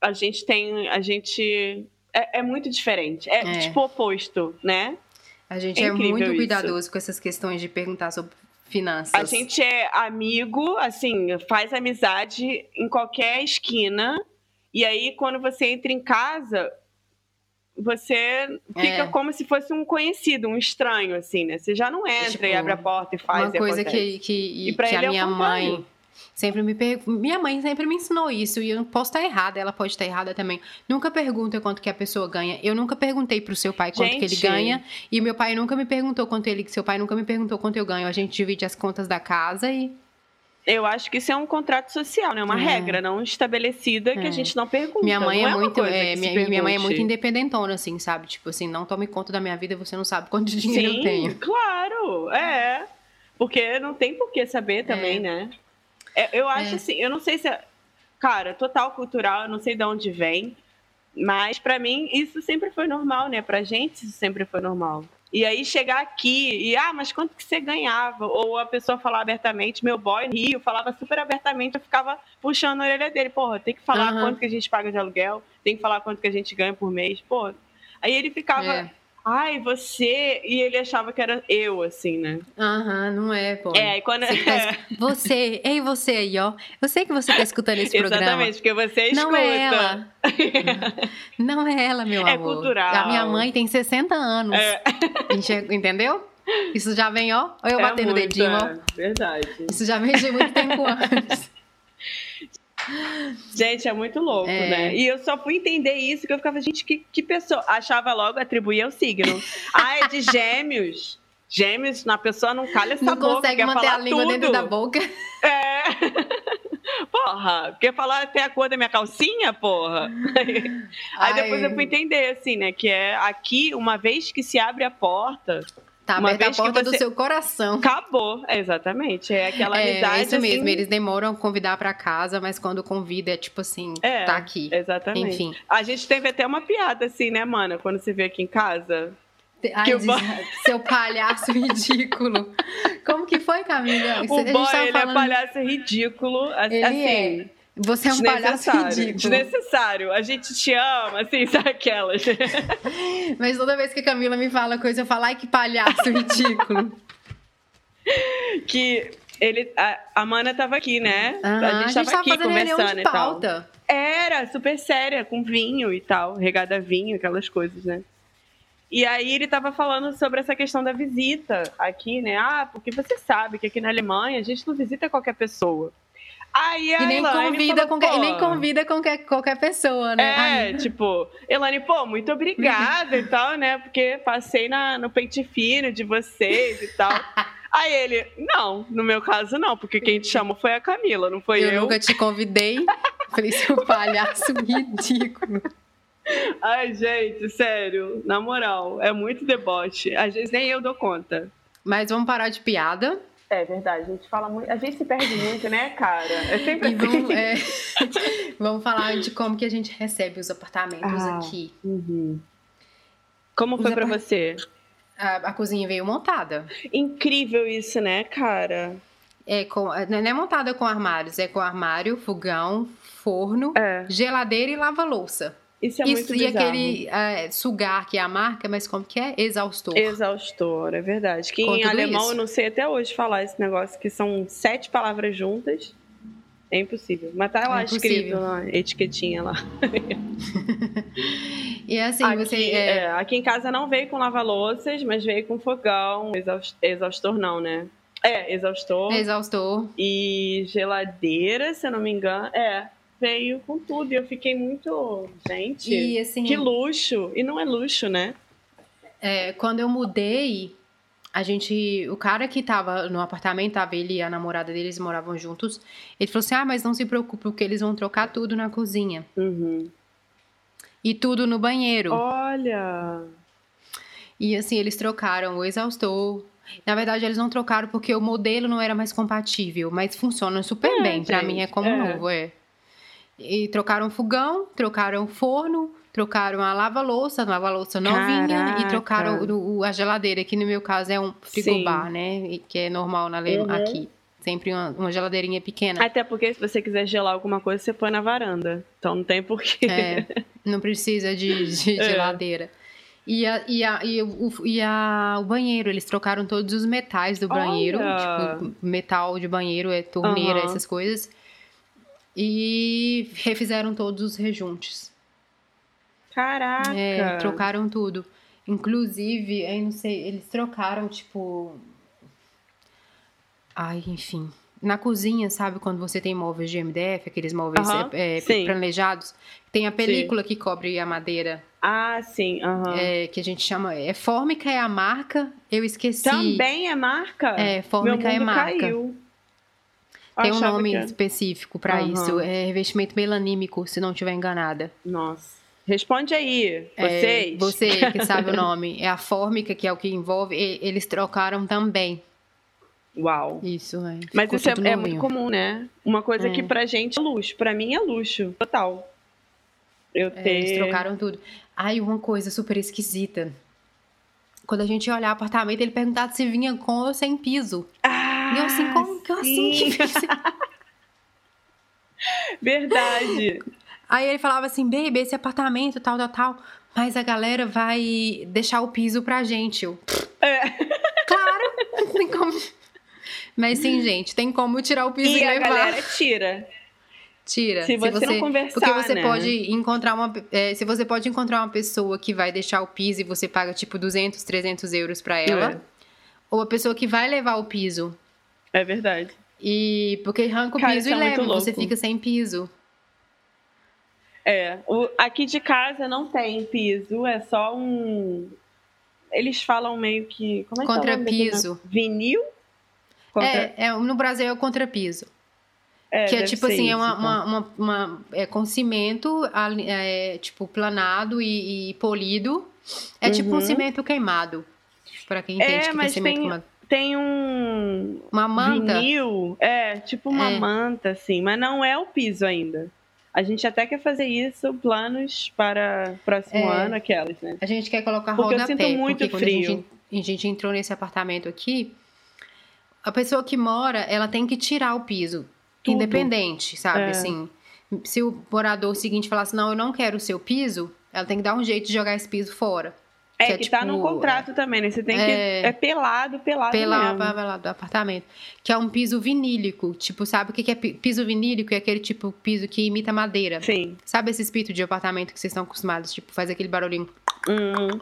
A gente tem... A gente... É, é muito diferente. É, é, tipo oposto, né? A gente é, é muito isso. cuidadoso com essas questões de perguntar sobre finanças. A gente é amigo, assim, faz amizade em qualquer esquina e aí, quando você entra em casa, você fica é. como se fosse um conhecido, um estranho, assim, né? Você já não entra tipo, e abre a porta e faz. Uma coisa que, que, e que a minha mãe sempre me per... minha mãe sempre me ensinou isso e eu não posso estar errada, ela pode estar errada também. Nunca pergunta quanto que a pessoa ganha. Eu nunca perguntei pro seu pai quanto Gente. que ele ganha e meu pai nunca me perguntou quanto ele, seu pai nunca me perguntou quanto eu ganho. A gente divide as contas da casa e eu acho que isso é um contrato social, né? Uma é. regra não estabelecida é. que a é. gente não pergunta. Minha mãe é, é muito, é, minha, minha, mãe é muito independentona, assim, sabe? Tipo assim, não tome conta da minha vida, você não sabe quanto dinheiro Sim, eu tenho. Claro, é. Porque não tem por que saber também, é. eu acho assim, eu não sei se. Cara, total cultural, eu não sei de onde vem. Mas para mim isso sempre foi normal, né? Pra gente isso sempre foi normal. E aí chegar aqui e, ah, mas quanto que você ganhava? Ou a pessoa falar abertamente, meu boy no Rio falava super abertamente, eu ficava puxando a orelha dele. Porra, tem que falar uhum. quanto que a gente paga de aluguel, tem que falar quanto que a gente ganha por mês. Pô, aí ele ficava. É. ai, você. E ele achava que era eu, assim, né? Aham, não é, pô. É, e quando. Você, tá es- você, ei, você aí, ó. Eu sei que você tá escutando esse programa. Exatamente, porque você escuta. Não é ela. Não é ela, meu É amor. cultural. A minha mãe tem 60 anos. É. Enxerga- Entendeu? Isso já vem, ó. Ou eu É batendo o dedinho, ó. é, Verdade. Isso já vem de muito tempo antes. Gente, é muito louco, É. né? E eu só fui entender isso que eu ficava, gente, que, que pessoa. Achava logo, atribuía ao signo. ah, é de gêmeos. Gêmeos, na pessoa não calha essa Não boca, consegue quer manter a língua tudo. dentro da boca. É. Porra, quer falar até a cor da minha calcinha, porra? Aí depois Ai. eu fui entender, assim, né? Que é aqui, uma vez que se abre a porta, Tá Uma aberta a porta do você- seu coração. acabou. É, exatamente. É aquela É, amizade. isso mesmo, assim, eles demoram a convidar pra casa, mas quando convida é tipo assim, É, tá aqui. Exatamente. Enfim. A gente teve até uma piada, assim, né, mana? Quando se vê aqui em casa. Ai, diz- Seu palhaço ridículo. Como que foi, Camila? O gente boy, ele falando- é palhaço ridículo. Ele assim, é. Você é um palhaço ridículo. Desnecessário. A gente te ama, assim, sabe aquelas? Mas toda vez que a Camila me fala coisa, eu falo, ai, que palhaço ridículo. que ele. A, a Mana tava aqui, né? A gente tava aqui fazendo reunião conversando de e tal. Era super séria, com vinho e tal, regada a vinho, aquelas coisas, né? E aí ele tava falando sobre essa questão da visita aqui, né? Ah, porque você sabe que aqui na Alemanha a gente não visita qualquer pessoa. Aí a E nem Elaine convida, falou, qualquer, e nem "Pô, convida qualquer, qualquer pessoa, né? É, Ai, tipo, Elane, pô, muito obrigada e tal, né? Porque passei na, no pente fino de vocês e tal. Aí ele, não, no meu caso não, porque quem te chamou foi a Camila, não foi eu, eu. nunca te convidei. Falei, seu palhaço ridículo. Ai, gente, sério, na moral, é muito deboche. Às vezes nem eu dou conta. Mas vamos parar de piada. É verdade, a gente fala muito, a gente se perde muito, né, cara? É sempre E vamos, é, vamos falar de como que a gente recebe os apartamentos Ah. aqui. Uhum. Como Os foi pra apart- você? A, a cozinha veio montada. Incrível isso, né, cara? É com, não é montada com armários, é com armário, fogão, forno, É, geladeira e lava-louça. Isso é Isso, muito e bizarro. aquele é, sugar, que é a marca, mas como que é? Exaustor. Exaustor, é verdade. Que Com em alemão isso. eu não sei até hoje falar esse negócio, que são sete palavras juntas. É impossível. Mas tá lá É escrito na etiquetinha lá. E assim, aqui, você. é, é, aqui em casa não veio com lava-louças, mas veio com fogão. Exaus- Exaustor não, né? É, exaustor. exaustor. E geladeira, se eu não me engano. É, veio com tudo. E eu fiquei muito. Gente, E assim, que luxo. E não é luxo, né? é, quando eu mudei, a gente. O cara que tava no apartamento, tava ele e a namorada deles moravam juntos. Ele falou assim: ah, mas não se preocupe, porque eles vão trocar tudo na cozinha. Uhum. E tudo no banheiro. Olha. E assim, eles trocaram o exaustor. Na verdade, eles não trocaram porque o modelo não era mais compatível, mas funciona super É, bem. Pra gente, mim é como é. novo, é. E trocaram fogão, trocaram forno, trocaram a lava-louça, lava-louça novinha, e trocaram o- o- a geladeira, que no meu caso é um frigobar, Sim. né? Que é normal na Uhum. aqui. Sempre uma, uma geladeirinha pequena. Até porque se você quiser gelar alguma coisa, você põe na varanda. Então não tem porquê. É, não precisa de, de É. geladeira. E, a, e, a, e, o, e a, o banheiro, eles trocaram todos os metais do banheiro. Olha! Tipo, metal de banheiro, é torneira, Aham. essas coisas. E refizeram todos os rejuntes. Caraca. É, trocaram tudo. Inclusive, eu não sei, eles trocaram, tipo. Ai, enfim. Na cozinha, sabe quando você tem móveis de MDF, aqueles móveis Aham, é, é, sim. planejados? Tem a película que cobre a madeira. Ah, sim. aham. É, que a gente chama. É Fórmica é a marca. Eu esqueci. Também é marca? É, Meu Fórmica é mundo marca. caiu. Tem um nome específico pra Aham. isso. É revestimento melanímico, se não estiver enganada. Nossa. Responde aí, É, vocês. você que sabe o nome. É a Fórmica, que é o que envolve. e- eles trocaram também. Uau. Isso, é. Mas Ficou isso é, é muito comum, né? Uma coisa É. que pra gente é luxo. Pra mim é luxo. Total. Eu É, ter... eles trocaram tudo. Ai, uma coisa super esquisita. Quando a gente ia olhar apartamento, ele perguntava se vinha com ou sem piso. Ah, e eu assim, como que eu assim? sim. você- Verdade. Aí ele falava assim, baby, esse apartamento, tal, tal, tal. mas a galera vai deixar o piso pra gente. Eu, É. claro, não tem como. Mas sim, gente, tem como tirar o piso e, E a levar. galera tira. Tira. Se você não conversar, porque você né? pode encontrar uma, é, se você pode encontrar uma pessoa que vai deixar o piso e você paga tipo 200, 300 euros pra ela, É. ou a pessoa que vai levar o piso É verdade. e porque arranca o Cara, piso e é leva, você fica sem piso. É. O, aqui de casa não tem piso, é só um. Eles falam meio que. Como é que é Contrapiso. Vinil? Contra... É, é, no Brasil é o contrapiso. É, que é tipo assim, é isso, uma, então. uma, uma, uma- é com cimento, é, tipo, planado e, e polido. É tipo um Uhum. cimento queimado. Pra quem entende É, que é cimento tem- queimado. Tem um. Uma manta. Vinil. É, tipo uma É. manta, assim, mas não é o piso ainda. A gente até quer fazer isso, planos para próximo É. ano, aquelas, né? A gente quer colocar Porque eu sinto muito porque quando a gente, frio. a gente entrou nesse apartamento aqui, a pessoa que mora, ela tem que tirar o piso. Tudo. Independente, sabe? É. Assim, se o morador seguinte falar assim, não, eu não quero o seu piso, ela tem que dar um jeito de jogar esse piso fora. É Que que, é tá tipo, no contrato também, né? Você tem é- que. É pelado, pelado pela mesmo. lá do apartamento. Que é um piso vinílico. Tipo, sabe o que que é pi- piso vinílico? É aquele tipo piso que imita madeira. Sim. Sabe esse espírito de apartamento que vocês estão acostumados? Tipo, faz aquele barulhinho. Hum.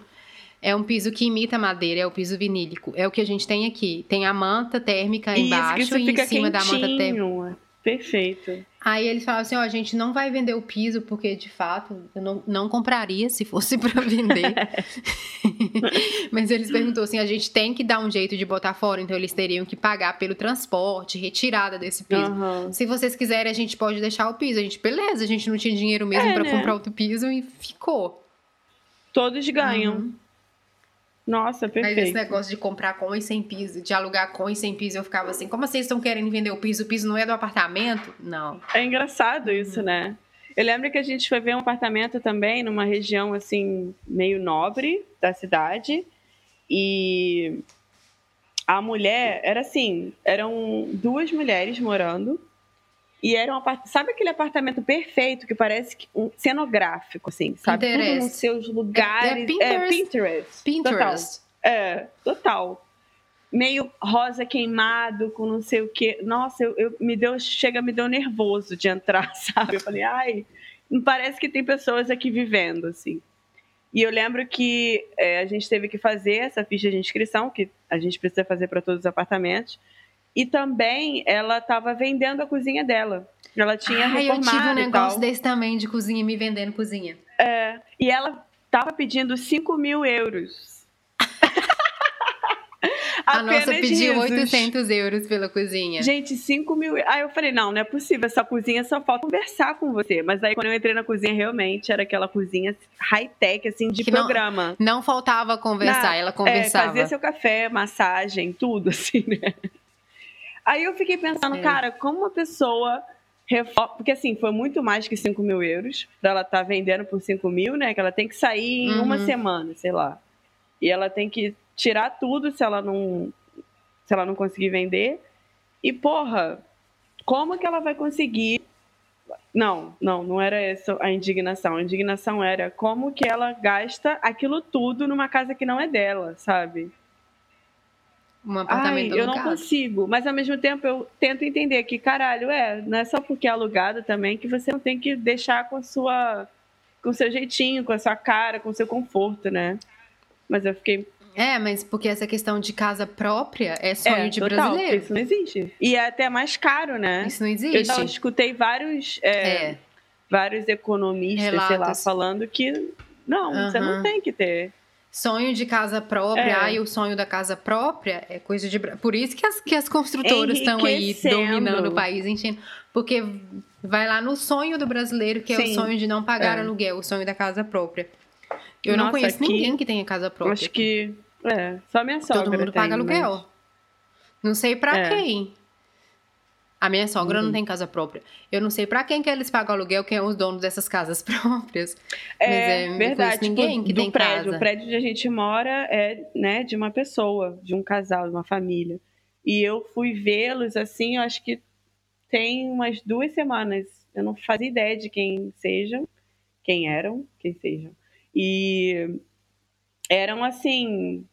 É um piso que imita madeira, é o piso vinílico. É o que a gente tem aqui. Tem a manta térmica Isso, embaixo que e em cima da manta térmica. Perfeito. Aí eles falavam assim, ó, a gente não vai vender o piso, porque de fato eu não, não compraria se fosse pra vender. Mas eles perguntou assim, a gente tem que dar um jeito de botar fora, então eles teriam que pagar pelo transporte, retirada desse piso. Aham. Se vocês quiserem, a gente pode deixar o piso. A gente, beleza, a gente não tinha dinheiro mesmo É, pra né? comprar outro piso e ficou. Todos ganham. Nossa, Uhum. Mas esse perfeito. negócio de comprar com e sem piso, de alugar com e sem piso, eu ficava assim, como vocês estão querendo vender o piso? O piso não é do apartamento? Não. É engraçado isso, né? Eu lembro que a gente foi ver um apartamento também numa região assim meio nobre da cidade e a mulher era assim, eram duas mulheres morando e era um apart... sabe aquele apartamento perfeito que parece que um cenográfico assim, sabe? Tudo Pinterest. nos seus lugares, É- é Pinterest. Pinterest. Pinterest. Total. É, total. Meio rosa queimado, com não sei o quê. Nossa, eu, eu- me deu, chega, me deu nervoso de entrar, sabe? Eu falei, ai, não parece que tem pessoas aqui vivendo, assim. E eu lembro que é, a gente teve que fazer essa ficha de inscrição, que a gente precisa fazer para todos os apartamentos. E também ela estava vendendo a cozinha dela. Ela tinha Ai, eu tive um reformado negócio desse também, de cozinha, me vendendo cozinha. E ela estava pedindo 5 mil euros. A nossa pediu risos. 800 euros pela cozinha. Gente, 5 mil. Aí eu falei, não, não é possível. Essa cozinha só falta conversar com você. Mas aí quando eu entrei na cozinha, realmente era aquela cozinha high-tech, assim, de Que não- programa. Não faltava conversar, Não, ela É, conversava. fazia seu café, massagem, tudo, assim, né? Aí eu fiquei pensando, É. cara, como uma pessoa. Porque assim, foi muito mais que 5 mil euros pra ela estar vendendo por 5 mil, né? Que ela tem que sair em uma Uhum. semana, sei lá. E ela tem que tirar tudo se ela não. Se ela não conseguir vender. E, porra, como que ela vai conseguir. Não, não, não era essa a indignação. A indignação era como que ela gasta aquilo tudo numa casa que não é dela, sabe? Um Ai, apartamento eu não consigo. Mas ao mesmo tempo eu tento entender que, caralho, é, não é só porque é alugado também que você não tem que deixar com a sua. com o seu jeitinho, com a sua cara, com o seu conforto, né? Mas eu fiquei. É, mas porque essa questão de casa própria é sonho é, de total, brasileiro. Isso não existe. E é até mais caro, né? Isso não Eu existe. já escutei vários, é, É. vários economistas, sei lá, Relatos. falando que não, você Aham. não tem que ter. Sonho de casa própria, É. ai, o sonho da casa própria é coisa de. Por isso que as, que as construtoras estão aí dominando o país, enchendo. Porque vai lá no sonho do brasileiro, que é o Sim. sonho de não pagar É. aluguel, o sonho da casa própria. Eu não Nossa, conheço aqui- ninguém que tenha casa própria. Acho que. É, só minha sogra. Todo mundo paga aluguel. mas- Não sei pra É. quem. A minha sogra Uhum. não tem casa própria. Eu não sei pra quem que eles pagam aluguel, quem é os donos dessas casas próprias. É, Mas é, verdade. conheço ninguém tipo, que do tem prédio. casa. O prédio onde a gente mora é, né, de uma pessoa, de um casal, de uma família. E eu fui vê-los assim, eu acho que tem umas duas semanas. Eu não fazia ideia de quem sejam, quem eram, quem sejam. E eram assim,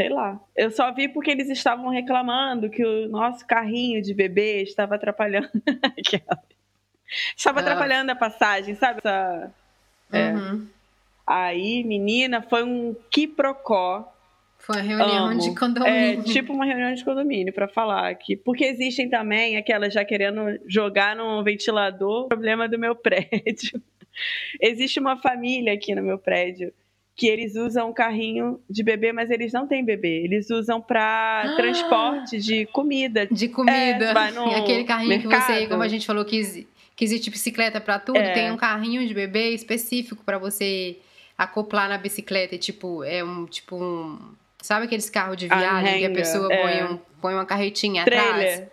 sei lá. Eu só vi porque eles estavam reclamando que o nosso carrinho de bebê estava atrapalhando. estava Ah. atrapalhando a passagem, sabe? Essa- é. Uhum. Aí, menina, foi um quiprocó. Foi uma reunião Amo. de É, condomínio. tipo uma reunião de condomínio para falar aqui. Porque existem também aquelas já querendo jogar no ventilador, problema do meu prédio. Existe uma família aqui no meu prédio que eles usam um carrinho de bebê, mas eles não têm bebê. Eles usam para Ah! transporte de comida. De comida. É, vai no aquele carrinho que você, mercado. como a gente falou, que, que existe bicicleta pra tudo, É. tem um carrinho de bebê específico pra você acoplar na bicicleta. E, tipo, é um tipo um. Sabe aqueles carros de viagem que a pessoa é. põe, um- põe uma carretinha atrás? Trailer.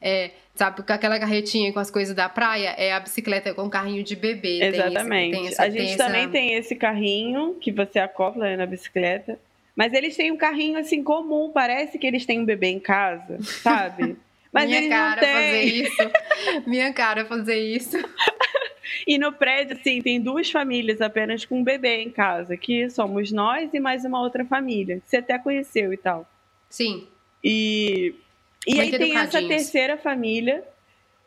É, sabe, com aquela carretinha com as coisas da praia, é a bicicleta com carrinho de bebê. Tem esse- Exatamente. tem essa- a gente tem essa- também tem esse carrinho que você acopla né, na bicicleta. Mas eles têm um carrinho assim comum, parece que eles têm um bebê em casa, sabe? Mas Minha cara fazer isso. Minha cara fazer isso. E no prédio, assim, tem duas famílias apenas com um bebê em casa, que somos nós e mais uma outra família. que Você até conheceu e tal. Sim. E, e aí tem essa terceira família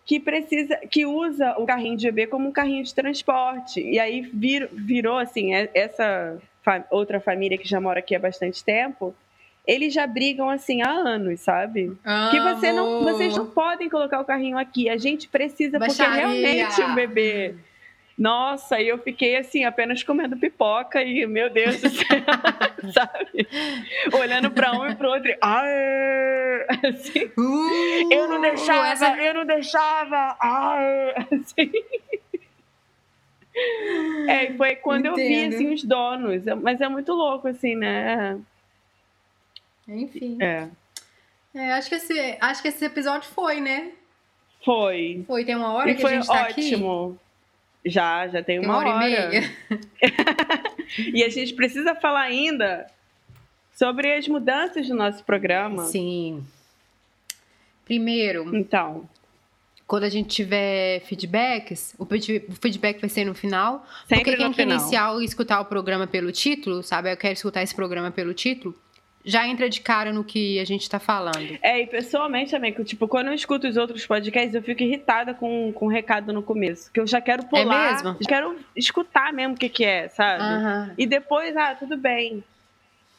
que precisa, que usa o carrinho de bebê como um carrinho de transporte. E aí vir- virou assim, é- essa outra família que já mora aqui há bastante tempo, eles já brigam assim há anos, sabe? Que você não, Amo. vocês não podem colocar o carrinho aqui. A gente precisa porque Baixaria. realmente um bebê. Nossa, e eu fiquei assim, apenas comendo pipoca e, meu Deus do céu, sabe? Olhando pra um e pro outro. e, Ai, assim, Uh, eu não deixava, essa- eu não deixava. Ai, assim. É, foi quando eu vi Entendo. assim, os donos. É- Mas é muito louco, assim, né? Enfim. É. É, acho, que esse, acho que esse episódio foi, né? Foi. Foi, tem uma hora E que a foi gente tá aqui. ótimo. Já, já tem uma, uma hora, e meia. E a gente precisa falar ainda sobre as mudanças do nosso programa. Sim. Primeiro, Então, quando a gente tiver feedbacks, o feed- o feedback vai ser no final. sempre porque quem quer final. iniciar ou escutar o programa pelo título, sabe? Eu quero escutar esse programa pelo título. Já entra de cara no que a gente tá falando. É, e pessoalmente, amigo, tipo, quando eu escuto os outros podcasts, eu fico irritada com, com o recado no começo. Que eu já quero pular. É mesmo? Já quero escutar mesmo o que, que é, sabe? Aham. E depois, ah, tudo bem.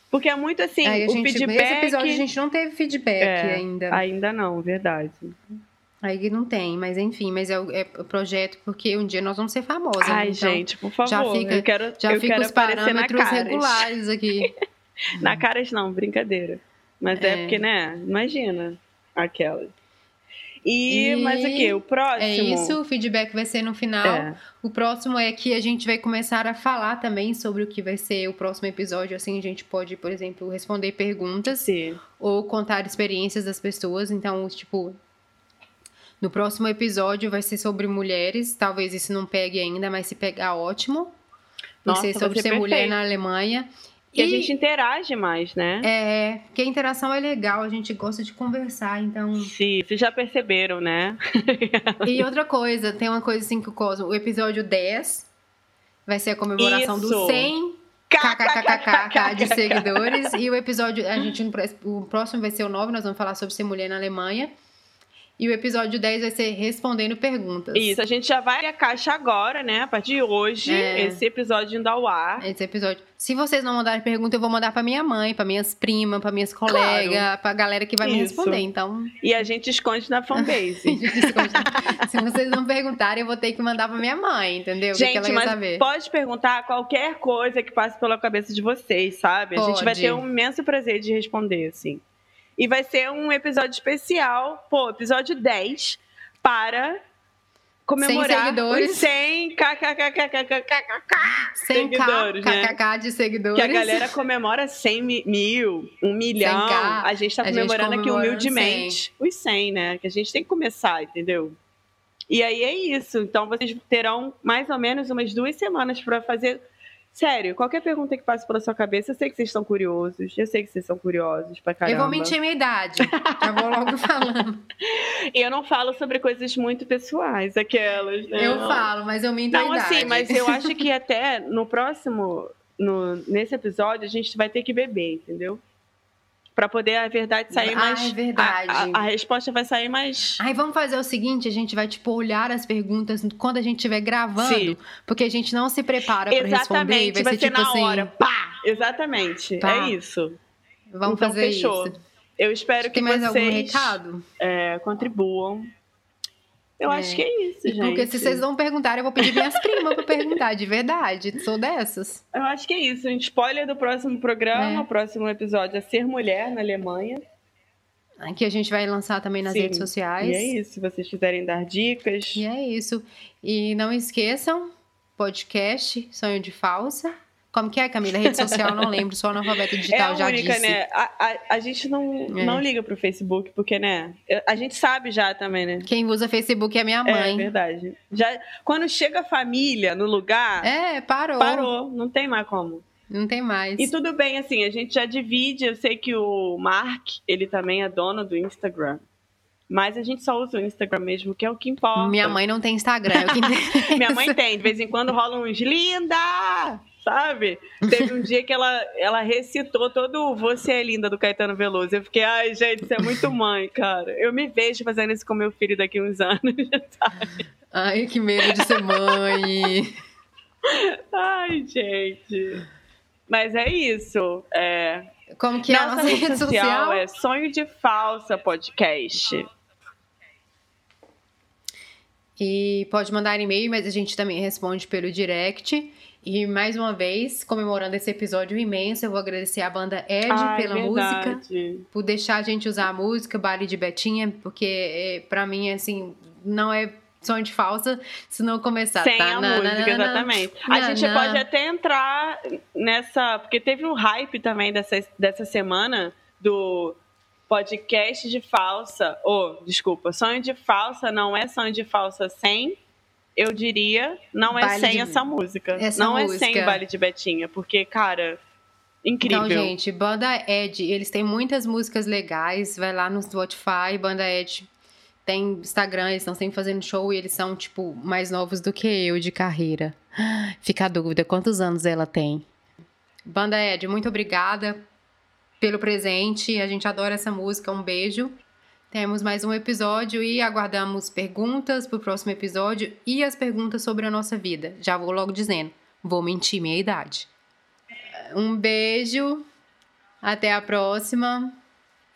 Porque é muito assim, Aí o gente, feedback. Esse episódio a gente não teve feedback É, ainda. Ainda não, verdade. Aí não tem, mas enfim, mas é o, é o projeto porque um dia nós vamos ser famosas. Ai, então gente, por favor. já fica- eu quero, já eu fica quero os parâmetros regulares aqui. Na caras não, brincadeira. Mas é, É. porque, né? Imagina aquela. E, E mas o que? O próximo? É isso, o feedback vai ser no final. É. O próximo é que a gente vai começar a falar também sobre o que vai ser o próximo episódio. Assim, a gente pode, por exemplo, responder perguntas Sim. ou contar experiências das pessoas. Então, tipo, no próximo episódio vai ser sobre mulheres. Talvez isso não pegue ainda, mas se pegar, ótimo. Vai Nossa, ser vai sobre ser ser mulher na Alemanha. Que a gente interage mais, né? É, que a interação é legal, a gente gosta de conversar, então. Sim, vocês já perceberam, né? E outra coisa, tem uma coisa assim que o Cosmo, o episódio 10 vai ser a comemoração Isso. dos 100 kkkk de seguidores e o episódio, a gente o próximo vai ser o 9, nós vamos falar sobre ser mulher na Alemanha. E o episódio 10 vai ser respondendo perguntas. Isso, a gente já vai a caixa agora, né? A partir de hoje, É. esse episódio indo ao ar. Esse episódio. Se vocês não mandarem pergunta, eu vou mandar pra minha mãe, pra minhas primas, pra minhas colegas, pra galera que vai me Isso. responder. Então, E a gente esconde na fanbase. Se vocês não perguntarem, eu vou ter que mandar pra minha mãe, entendeu? O que Gente, ela mas saber. pode perguntar qualquer coisa que passe pela cabeça de vocês, sabe? A gente vai Pode. ter um imenso prazer de responder, assim. E vai ser um episódio especial, pô, episódio 10, para comemorar seguidores. os 100 kkkkkkk 100k, seguidores, né? kkk de seguidores. que a galera comemora 100 mi- mil, um milhão. 100K. A gente tá A gente comemorando aqui comemorando humildemente os 100, né? Que a gente tem que começar, entendeu? E aí é isso. Então vocês terão mais ou menos umas duas semanas pra fazer. Sério, qualquer pergunta que passe pela sua cabeça, eu sei que vocês estão curiosos. Eu sei que vocês são curiosos pra caramba. Eu vou mentir minha idade. Já vou logo falando. E eu não falo sobre coisas muito pessoais, aquelas, né? Eu falo, mas eu minto a Não, idade. assim, mas eu acho que até no próximo no, nesse episódio, a gente vai ter que beber, entendeu? Pra poder a verdade sair Ah, mais. é verdade. A, a- a resposta vai sair mais. Aí vamos fazer o seguinte, a gente vai, tipo, olhar as perguntas quando a gente estiver gravando, Sim. porque a gente não se prepara pra responder. Exatamente, Vai, vai, ser, ser, tipo na assim, hora. Pá! Exatamente. É isso. vamos então, fazer fechou. isso. Eu espero que Tem mais vocês algum recado? é, contribuam. Eu É. acho que é isso, E gente. porque se vocês não perguntarem, eu vou pedir minhas primas pra perguntar, de verdade. Sou dessas. Eu acho que é isso. Um spoiler do próximo programa. É. O próximo episódio é Ser Mulher na Alemanha. Que a gente vai lançar também nas Sim. redes sociais. E é isso. Se vocês quiserem dar dicas. E é isso. E não esqueçam, podcast Sonho de Falsa. Como que é, Camila? Rede social, não lembro, só analfabeto É digital a já única, disse. né? A, a, a gente não, É. não liga pro Facebook, porque, né? A gente sabe já também, né? Quem usa Facebook é minha É mãe. verdade. Já, quando chega a família no lugar, É, parou. parou. Não tem mais como. Não tem mais. E tudo bem, assim, a gente já divide. Eu sei que o Mark, ele também é dono do Instagram. Mas a gente só usa o Instagram mesmo, que é o que importa. Minha mãe não tem Instagram. é. Minha mãe tem, de vez em quando rola uns linda, sabe? Teve um dia que ela, ela recitou todo o Você é Linda do Caetano Veloso. Eu fiquei, ai, gente, isso é muito mãe, cara. Eu me vejo fazendo isso com meu filho daqui uns anos. Ai, que medo de ser mãe. Ai, gente. Mas é isso. É, Como que é a nossa rede social é... é Sonho de Falsa Podcast. E pode mandar e-mail, mas a gente também responde pelo direct. E mais uma vez, comemorando esse episódio imenso, eu vou agradecer a banda Ed Ai, pela música. verdade. por deixar a gente usar a música, Baile de Betinha, porque é, pra mim, assim, não é sonho de falsa se não começar. Sem tá? a Na, música, na, na, exatamente. a gente pode até entrar nessa. Porque teve um hype também dessa, dessa semana do podcast de falsa. Ou, desculpa, sonho de falsa não é sonho de falsa sem. Eu diria, não é Baile sem de- essa música. essa não é música. sem o baile de Betinha, porque, cara, incrível. Então, gente, Banda Ed, eles têm muitas músicas legais. Vai lá no Spotify, Banda Ed tem Instagram, eles estão sempre fazendo show e eles são, tipo, mais novos do que eu de carreira. Fica a dúvida, quantos anos ela tem? Banda Ed, muito obrigada pelo presente. A gente adora essa música. Um beijo. Temos mais um episódio e aguardamos perguntas pro próximo episódio e as perguntas sobre a nossa vida. Já vou logo dizendo, vou mentir minha idade. Um beijo. Até a próxima.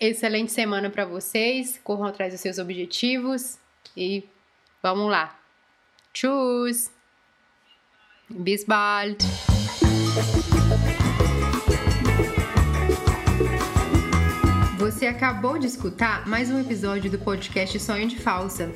Excelente semana para vocês. Corram atrás dos seus objetivos e vamos lá. Tschüss. Bis bald. Você acabou de escutar mais um episódio do podcast Sonho de Falsa.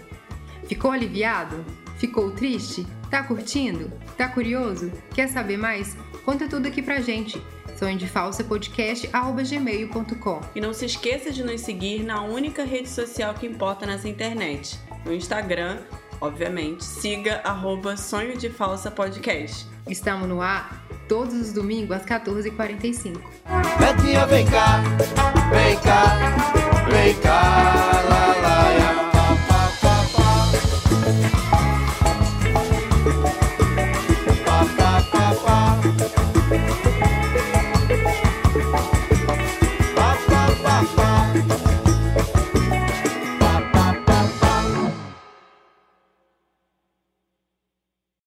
Ficou aliviado? Ficou triste? Tá curtindo? Tá curioso? Quer saber mais? Conta tudo aqui pra gente. Sonho de Falsa Podcast gmail.com. E não se esqueça de nos seguir na única rede social que importa nessa internet. No Instagram, obviamente, siga arroba Sonho de Falsa Podcast. Estamos no ar todos os domingos às 14h45. Betinha, vem cá, vem cá, vem cá, lá,